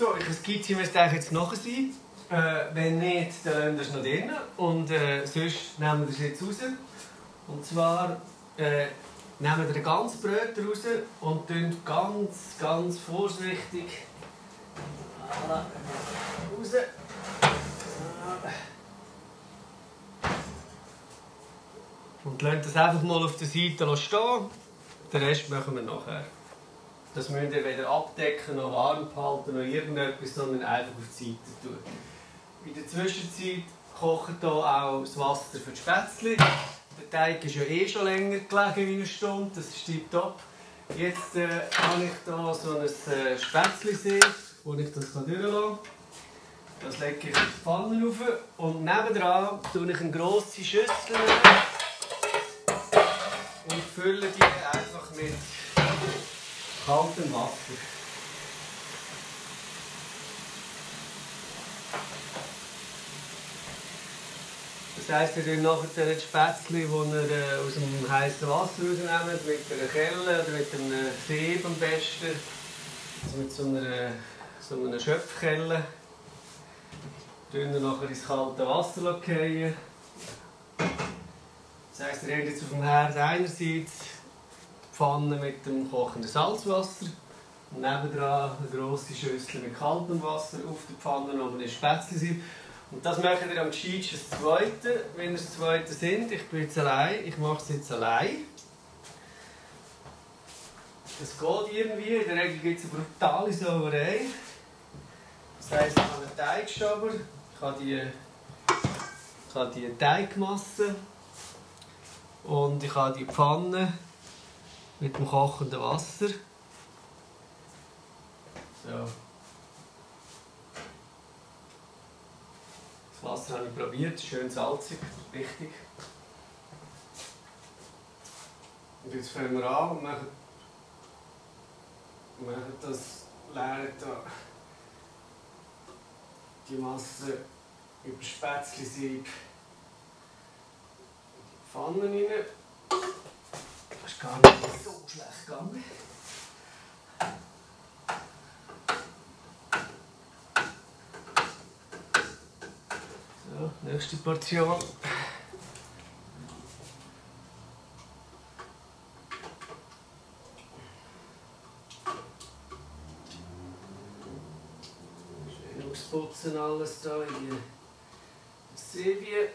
So, ich Skizze müsste eigentlich jetzt nachher sein. Äh, wenn nicht, dann lassen wir es noch drin. Und äh, sonst nehmen wir es jetzt raus. Und zwar äh, nehmen wir den ganzen Brötchen raus und tun ganz, ganz vorsichtig raus. Und lassen das einfach mal auf der Seite stehen. Den Rest machen wir nachher. Das müsst ihr weder abdecken, noch warm behalten, noch irgendetwas, sondern einfach auf die Seite tun. In der Zwischenzeit kocht hier auch das Wasser für die Spätzle. Der Teig ist ja eh schon länger gelegen, wie eine Stunde, das ist top. Jetzt äh, habe ich hier so ein äh, Spätzle, wo ich das durchlassen kann. Das lege ich in die Pfanne rauf und nebendran tue ich eine grosse Schüssel und fülle die einfach mit kaltem Wasser. Das heisst, ihr nehmt nachher die Spätzle, die ihr äh, aus dem heißen Wasser rausnehmt, mit einer Kelle oder mit einem Sieb am besten. Also mit so einer, so einer Schöpfkelle. Tun ihr nachher ins kalte Wasser fallen. Das heisst, ihr habt jetzt auf dem Herd einerseits Pfanne mit dem kochenden Salzwasser. Nebendran eine grosse Schüssel mit kaltem Wasser auf der Pfanne oben ist Spätzle Und das macht ihr am gescheitsten das Zweite, wenn ihr das Zweite sind. Ich bin jetzt allein, ich mache es jetzt allein. Das geht irgendwie, in der Regel gibt es eine brutale Sauerei. Das heisst, ich habe einen Teigschaber, ich habe die, ich habe die Teigmasse. Und ich habe die Pfanne mit dem kochenden Wasser. So. Das Wasser habe ich probiert, schön salzig, richtig. Und jetzt fangen wir an und machen, machen das leeren da die Masse über Spätzle-Sieb in die Pfanne rein. Ist gar nicht so schlecht gegangen. So, nächste Portion. Schön alles da in die Säbie.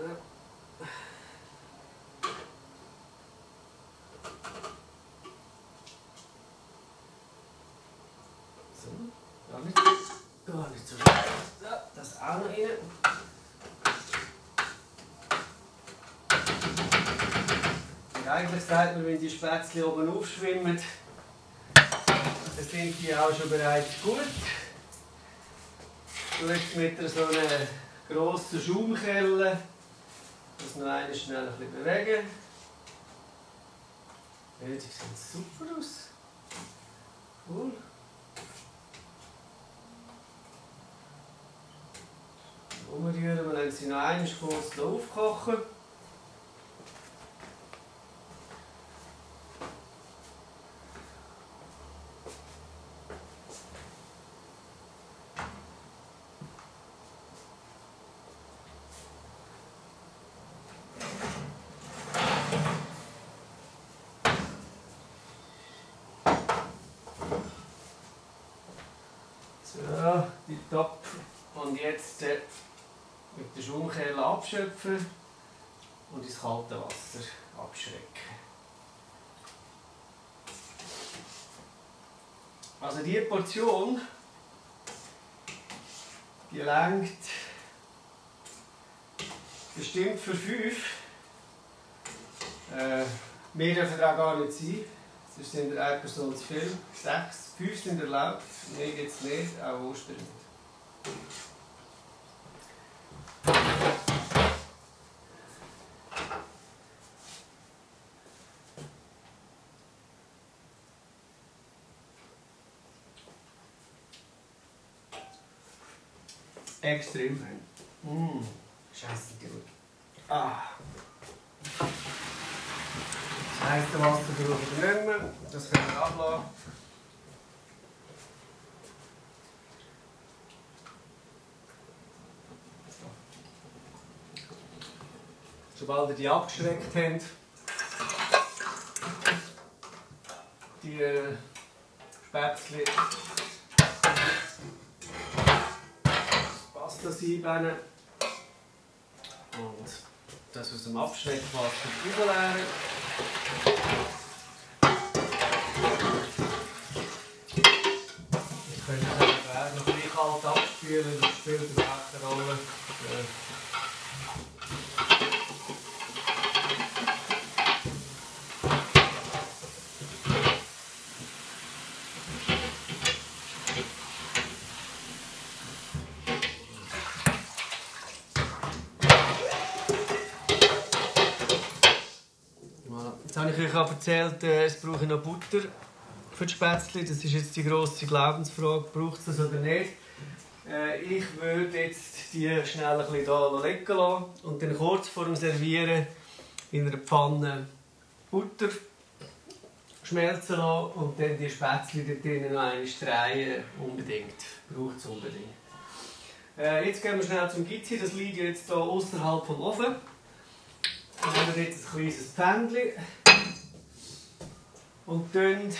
Ja. So, gar nicht, gar nicht so schlecht. So, das auch noch rein. Und eigentlich sagt man, wenn die Spätzle oben aufschwimmen, dann sind die auch schon bereits gut. Jetzt mit so einer grossen Schaumkelle das noch einmal schnell ein bisschen bewegen. Ja, die sehen super aus. Cool. Umrühren, wir lassen sie noch einmal kurz aufkochen. So, die Top. Und jetzt äh, mit der Schaumkelle abschöpfen und ins kalte Wasser abschrecken. Also diese Portion, die lenkt bestimmt für fünf. Äh, mehr dürfen auch gar nicht sein. Sonst sind wir eine Person zu viel. Sechs, fünf sind erlaubt, mehr gibt es nicht, auch Ostern nicht. Extrem fein. Mmh. Scheiße, gut. Ah. Heiße Wasser brauchen wir nicht mehr. Das können wir ablassen. Sobald ihr die abgeschreckt habt, die äh, Spätzle Pasta einbinden und das aus dem Abschreckwasser überleeren. Wir können den Weg noch bisschen kalt abspülen, das spielt überhaupt keine Rolle. Äh, Voilà. Jetzt habe ich euch auch erzählt, äh, es brauche noch Butter für die Spätzle. Das ist jetzt die grosse Glaubensfrage, braucht es das oder nicht? Äh, ich würde jetzt die schnell ein bisschen hier liegen lassen und dann kurz vor dem Servieren in einer Pfanne Butter schmelzen lassen und dann die Spätzle dort drinnen noch einmal drehen. Unbedingt. Braucht es unbedingt. Äh, jetzt gehen wir schnell zum Gizzi. Das liegt jetzt hier außerhalb vom Ofen. Dann haben wir jetzt ein kleines Pfändchen. Und dann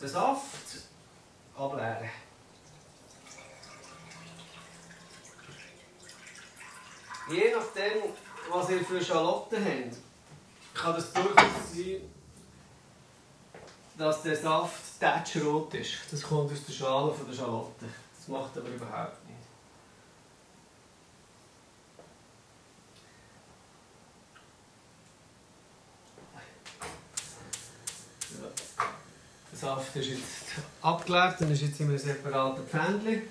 den Saft ableeren. Je nachdem, was ihr für Schalotten habt, kann es durchaus sein, dass der Saft tätschrot ist. Das kommt aus der Schale der Schalotte. Das macht aber überhaupt nicht. So. Der Saft ist jetzt abgeleert und ist jetzt in einem separaten Pfändchen.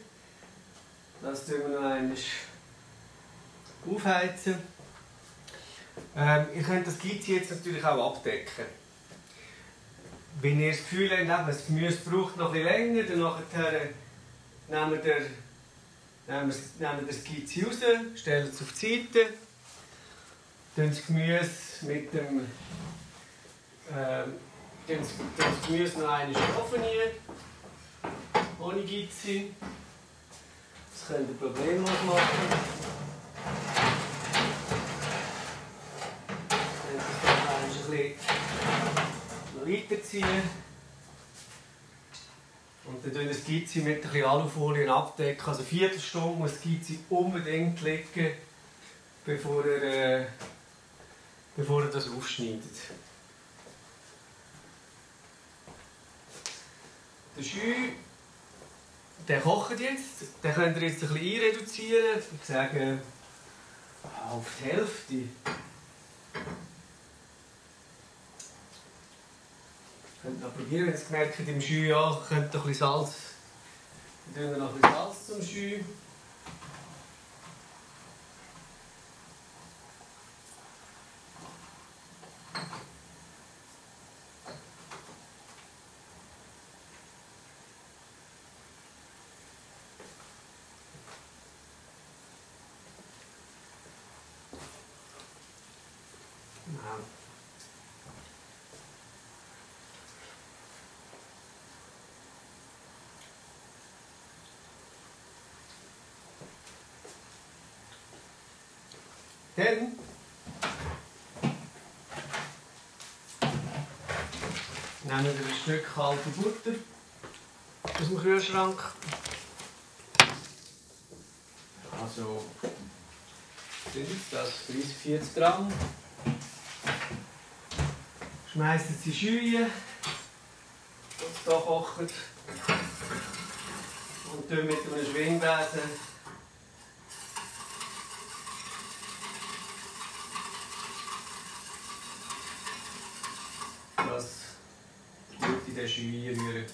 Das tun wir noch einmal aufheizen. Ähm, ihr könnt das Gizzi jetzt natürlich auch abdecken. Wenn ihr das Gefühl habt, das Gemüse braucht noch ein länger, dann nachher nehmen wir, nehmen wir, das Gizzi raus, stellen es auf die Seite, dann das Gemüse mit dem ähm, das, das Gemüse noch einmal Ofen rein, ohne Gizzi. Das könnt ihr problemlos machen. Ein bisschen weiterziehen. Und dann tun das Gizzi mit ein bisschen Alufolie abdecken. Also eine Viertelstunde muss das Gizzi unbedingt liegen, bevor er, äh, bevor er das aufschneidet. Der Schü, der kocht jetzt. Den könnt ihr jetzt ein bisschen einreduzieren. Ich sage auf die Hälfte. Könnt noch probieren, wenn ihr es gemerkt habt, im Schü ja, könnt ihr ein bisschen Salz. Dann noch ein bisschen Salz zum Schü. Ja. Dann nehmen wir ein Stück kalte Butter aus dem Kühlschrank. Also sind das 30, 40 Gramm. Schmeißen sie Schühe, die hier kochen. Und tun mit einem Schwingbesen das gut in den Schühe rühren.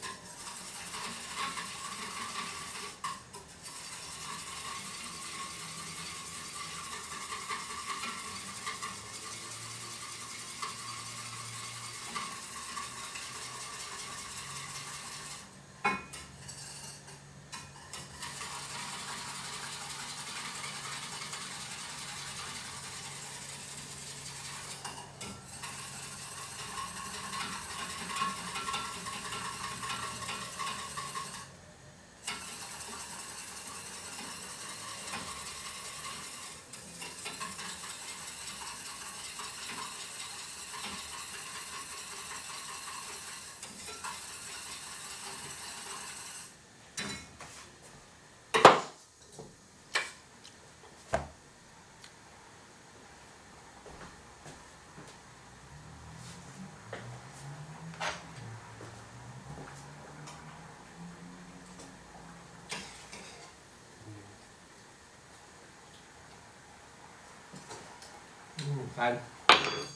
Mm, fein.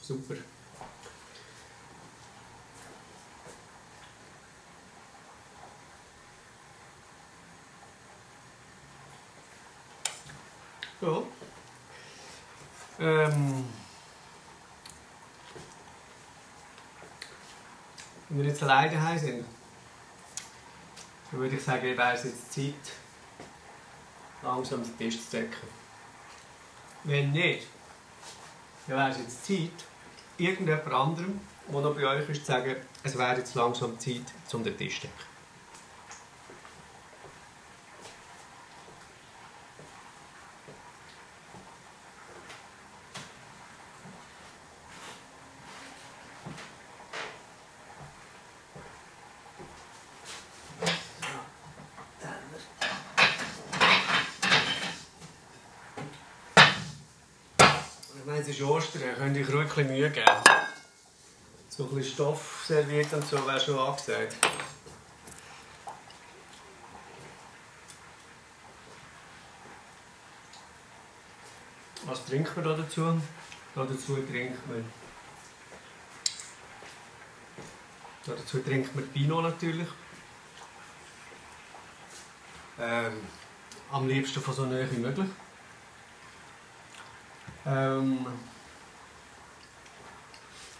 Super. Ja. Ähm. Wenn wir jetzt alleine daheim sind, dann würde ich sagen, wäre es jetzt Zeit, langsam den Tisch zu decken. Wenn nicht, dann wäre es jetzt Zeit, irgendjemand anderem, der noch bei euch ist, zu sagen, es wäre jetzt langsam Zeit, um den Tisch zu decken. Ich es ist Ostern, könnt ihr euch ruhig ein Mühe geben. So ein bisschen Stoff serviert und so wäre schon angesagt. Was trinkt man da dazu? Da dazu trinkt man. Da dazu trinkt man Pinot natürlich. Ähm, am liebsten von so nahe wie möglich. Ähm,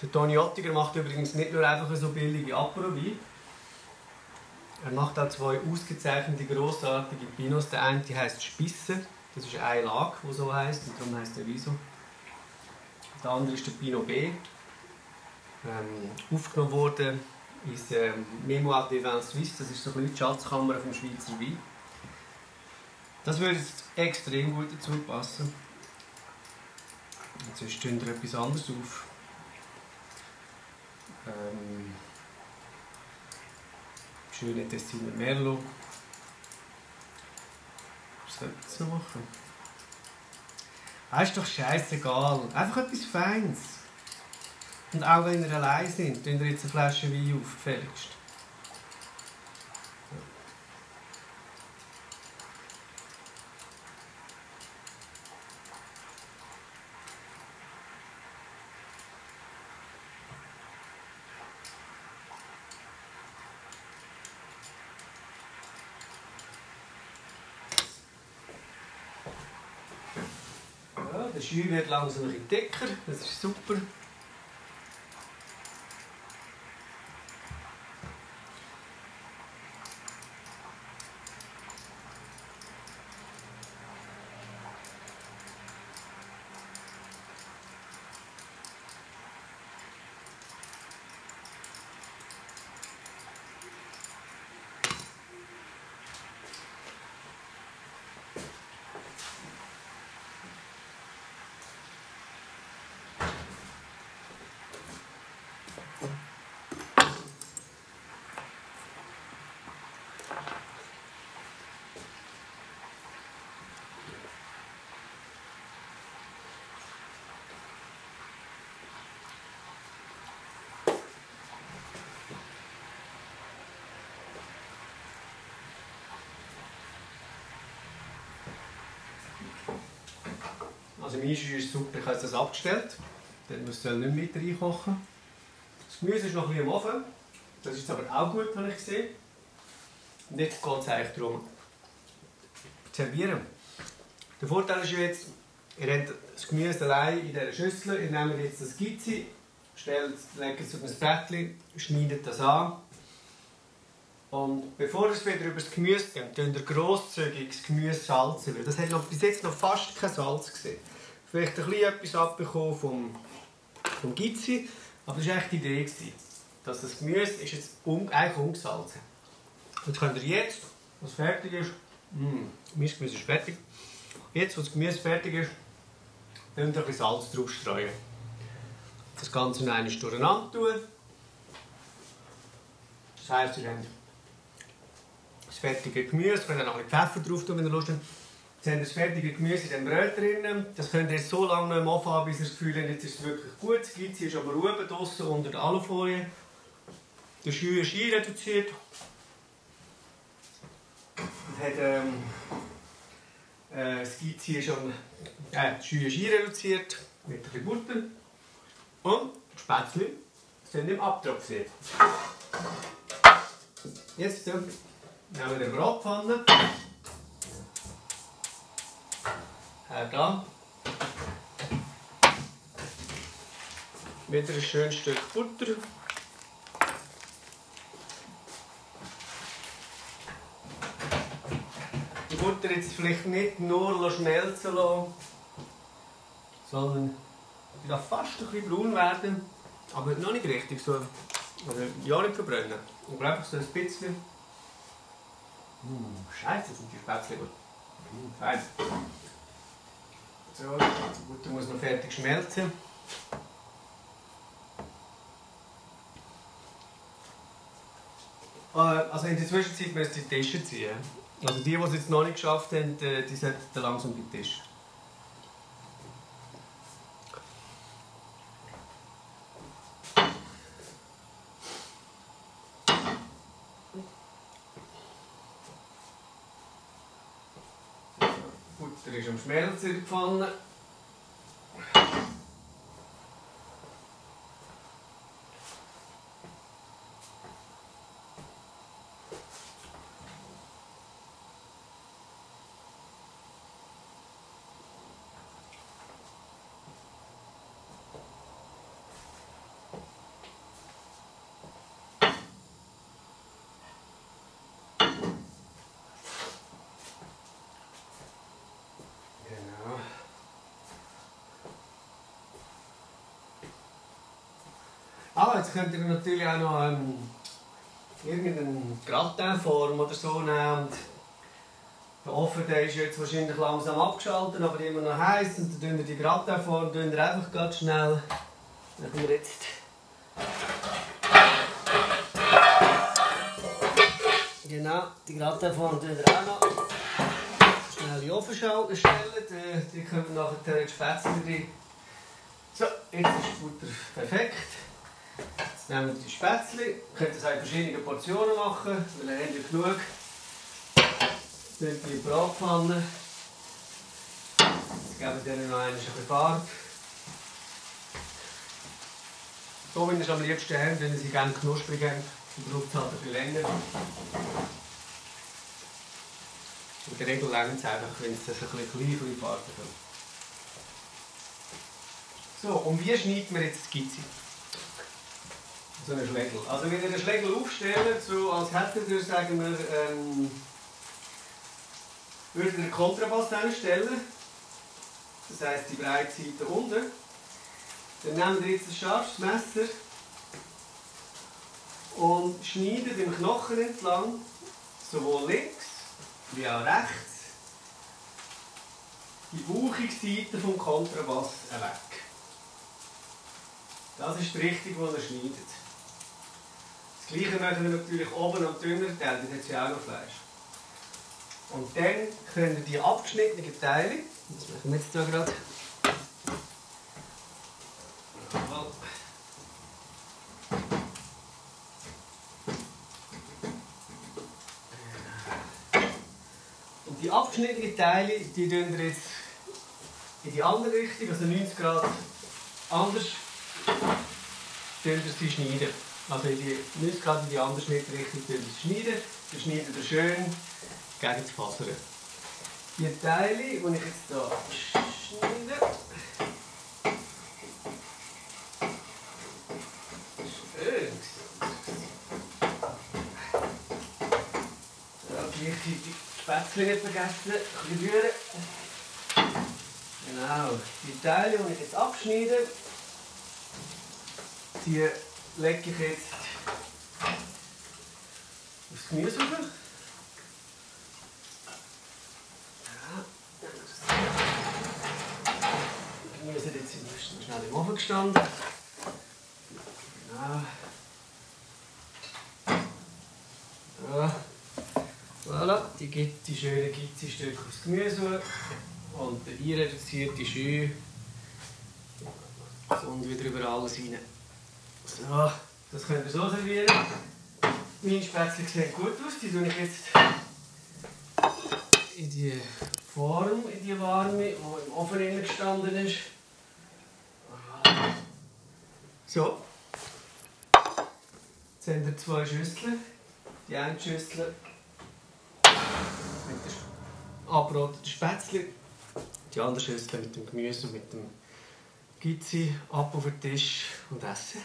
der Toni Ottiger macht übrigens nicht nur einfach so billige Apero-Wein. Er macht auch zwei ausgezeichnete, grossartige Pinots. Der eine heißt Spisse, das ist eine Lage, die so heißt und darum heißt der Wein so. Der andere ist der Pinot B. Ähm, aufgenommen worden ist ähm, Mémoire des Vins Suisses, das ist so ein die Schatzkammer vom Schweizer Wein. Das würde extrem gut dazu passen. Jetzt stehen wir etwas anderes auf. Ähm, schöne Tessiner Merlot. Was soll ich jetzt noch machen? Ah, ist doch scheißegal. Einfach etwas Feines. Und auch wenn ihr allein sind, tun ihr jetzt eine Flasche Wein auf, gefälligst. Schü wird langsam ein bisschen dicker, das ist super. Also mein Einstieg ist super, ich habe das abgestellt. Dann müsst ihr nicht weiter reinkochen. Das Gemüse ist noch ein bisschen im Ofen. Das ist aber auch gut, habe ich gesehen. Und jetzt geht es eigentlich darum, zu servieren. Der Vorteil ist jetzt, ihr habt das Gemüse allein in dieser Schüssel. Ihr nehmt jetzt das Gizzi, legt es auf ein Brettchen, schneidet das an. Und bevor es wieder über das Gemüse geht, tun ihr grosszügig das Gemüse salzen. Das hat noch, bis jetzt noch fast kein Salz gesehen. Vielleicht ein bisschen etwas abbekommen vom, vom Gizzi, aber das war echt die Idee. Gewesen, dass das Gemüse ist jetzt un, eigentlich ungesalzen Jetzt könnt ihr jetzt, was fertig ist, mm, mein Gemüse ist fertig, jetzt, wo das Gemüse fertig ist, ihr ein bisschen Salz drauf streuen. Das Ganze noch einmal durcheinander tun. Das heisst, ihr habt das fertige Gemüse, könnt ihr noch ein bisschen Pfeffer drauf tun, wenn ihr Lust habt. Habt ihr das fertige Gemüse in dem Brot drin. Das könnt ihr so lange noch im Ofen haben, bis ihr das Gefühl habt, jetzt ist es wirklich gut. Das Gizzi ist aber oben draussen unter der Alufolie. Der Schü ist einreduziert. Und hat, ähm, äh, das Gizzi ist am, äh, die Schü ist einreduziert. mit ein bisschen Butter und Spätzle sind im Abtropfen. Jetzt äh, nehmen wir eine Bratpfanne. Da. Wieder ein schönes Stück Butter. Die Butter jetzt vielleicht nicht nur schmelzen lassen, sondern die darf fast ein bisschen braun werden, aber noch nicht richtig so. Also ja nicht verbrennen. Aber einfach so ein bisschen. Mmh, Scheiße, sind die Spätzle gut. Mmh, fein. So, die Butter muss noch fertig schmelzen. Äh, Also in der Zwischenzeit müsst ihr die Tische ziehen. Also die, die es jetzt noch nicht geschafft haben, die die sollten langsam bei den Tisch. Butter Ah, jetzt könnt ihr natürlich auch noch ähm, irgendeine Gratinform oder so nehmen. Der Ofen der ist jetzt wahrscheinlich langsam abgeschaltet, aber immer noch heiß. Und dann tun wir die Gratinform einfach ganz schnell. Machen wir jetzt. Genau, die Gratinform tun wir auch noch schnell in den Ofen stellen. Die können wir nachher die Spätzle rein. So, jetzt ist die Butter perfekt. Nehmen wir die Spätzle. Ihr könnt das auch in verschiedenen Portionen machen, weil ihr habt ja genug. Dann die Bratpfanne. Jetzt geben wir denen noch ein bisschen Farbe. So wie ihr es am liebsten habt, wenn ihr sie gerne knusprig habt. Dann braucht es halt ein bisschen länger. In der Regel längt es einfach, wenn es ein bisschen klein, Farbe hat. So, und wie schneidet man jetzt die Skizze? So einen Schlägel. Also wenn ihr den Schlägel aufstellt, so als hättet ihr, sagen wir, ähm, würdet ihr einen Kontrabass stellen. Das heisst die breite Seite unten. Dann nehmt ihr jetzt ein scharfes Messer und schneidet im Knochen entlang, sowohl links wie auch rechts, die bauchige Seite vom Kontrabass weg. Das ist die Richtung, die er schneidet. Das gleiche machen wir natürlich oben am dünneren Teil, dort hat ja auch noch Fleisch. Und dann können wir die abgeschnittenen Teile, das machen wir jetzt hier gerade, die abgeschnittenen Teile, die tun wir jetzt in die andere Richtung, also 90 Grad anders, tun wir sie schneiden. Also in die 90 Grad in die andere Schnittrichtung sie schneiden. Dann schneiden wir schön gegen das Fasern. Die Teile, die ich jetzt hier schneide, die Spätzle vergessen, ein bisschen rühren. Genau, die Teile, die ich jetzt abschneide, die lege ich jetzt aufs Gemüse rauf. Das Gemüse jetzt sind wir schnell im Ofen gestanden. Genau. Voilà, die gibt die schönen Gizzi-Stücke aufs Gemüse und der einreduzierte Schü und wieder über alles rein. So, das könnt ihr so servieren. Meine Spätzle sehen gut aus, die tue ich jetzt in die Form, in die warme, die im Ofen gestanden ist. So. Jetzt haben wir zwei Schüsseln. Die eine Schüssel mit dem angebratenen Spätzle. Die andere Schüssel mit dem Gemüse und mit dem Gizzi ab auf den Tisch und essen.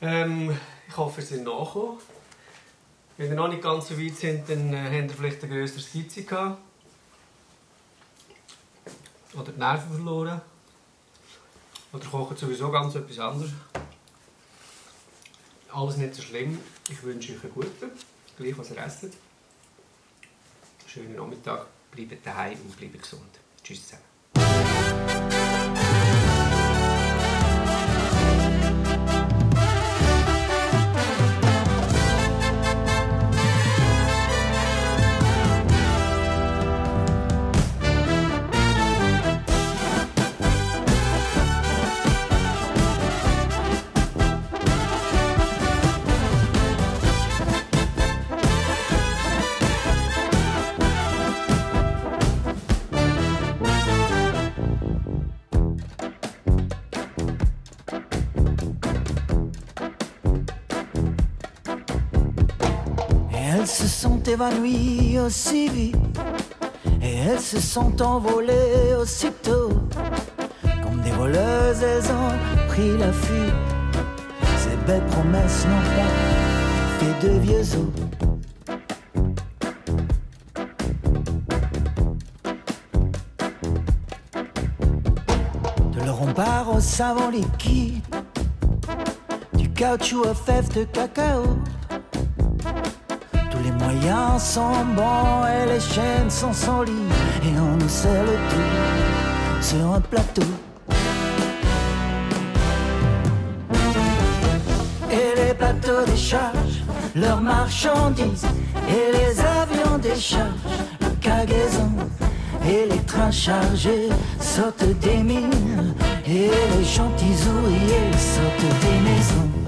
Ähm, ich hoffe, ihr seid nachgekommen. Wenn ihr noch nicht ganz so weit sind, dann äh, habt ihr vielleicht ein grösseres Gizzi gehabt. Oder die Nerven verloren. Oder kochen sowieso ganz etwas anderes. Alles nicht so schlimm. Ich wünsche euch einen guten, gleich was ihr esst. Schönen Nachmittag, bleibt daheim und bleibt gesund. Tschüss zusammen.
Elles se sont évanouies aussi vite. Et elles se sont envolées aussitôt Comme des voleuses, elles ont pris la fuite. Ces belles promesses n'ont pas fait de vieux os. Rempart au savon liquide. Du caoutchouc aux fèves de cacao moyens sont bons et les chaînes sont solides. Et on nous sert le tout sur un plateau. Et les bateaux déchargent leurs marchandises. Et les avions déchargent leurs cargaisons Et les trains chargés sortent des mines. Et les gentils ouvriers sortent des maisons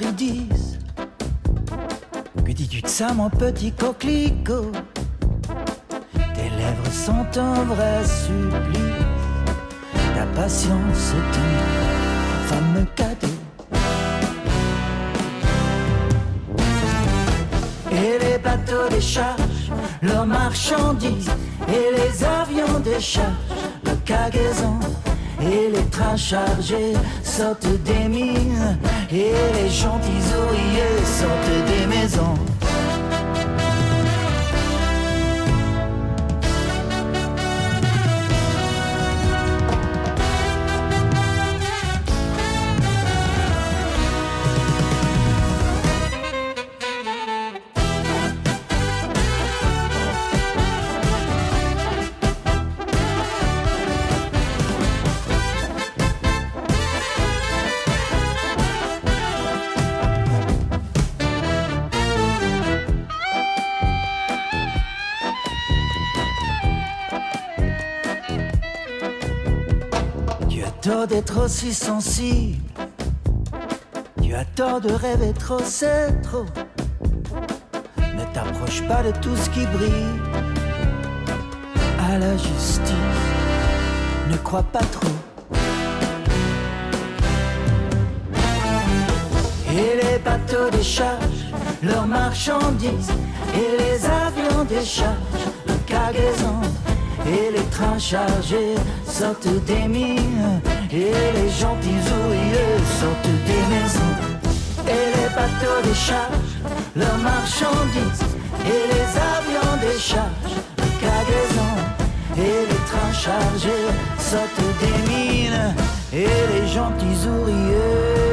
Que dis-tu de ça, mon petit coquelicot. Tes lèvres sont un vrai supplice. Ta patience est un fameux cadeau Et les bateaux déchargent leurs marchandises Et les avions déchargent leurs cargaisons Et les trains chargés sortent des mines Et les gentils ouvriers sortent des maisons sensible. Tu as tort de rêver trop, c'est trop. Ne t'approche pas de tout ce qui brille. À la justice, ne crois pas trop. Et les bateaux déchargent leurs marchandises. Et les avions déchargent leurs cargaisons. Et les trains chargés sortent des mines. Et les gentils ouvriers sortent des maisons. Et les bateaux déchargent leurs marchandises. Et les avions déchargent leurs cargaisons. Et les trains chargés sortent des mines. Et les gentils ouvriers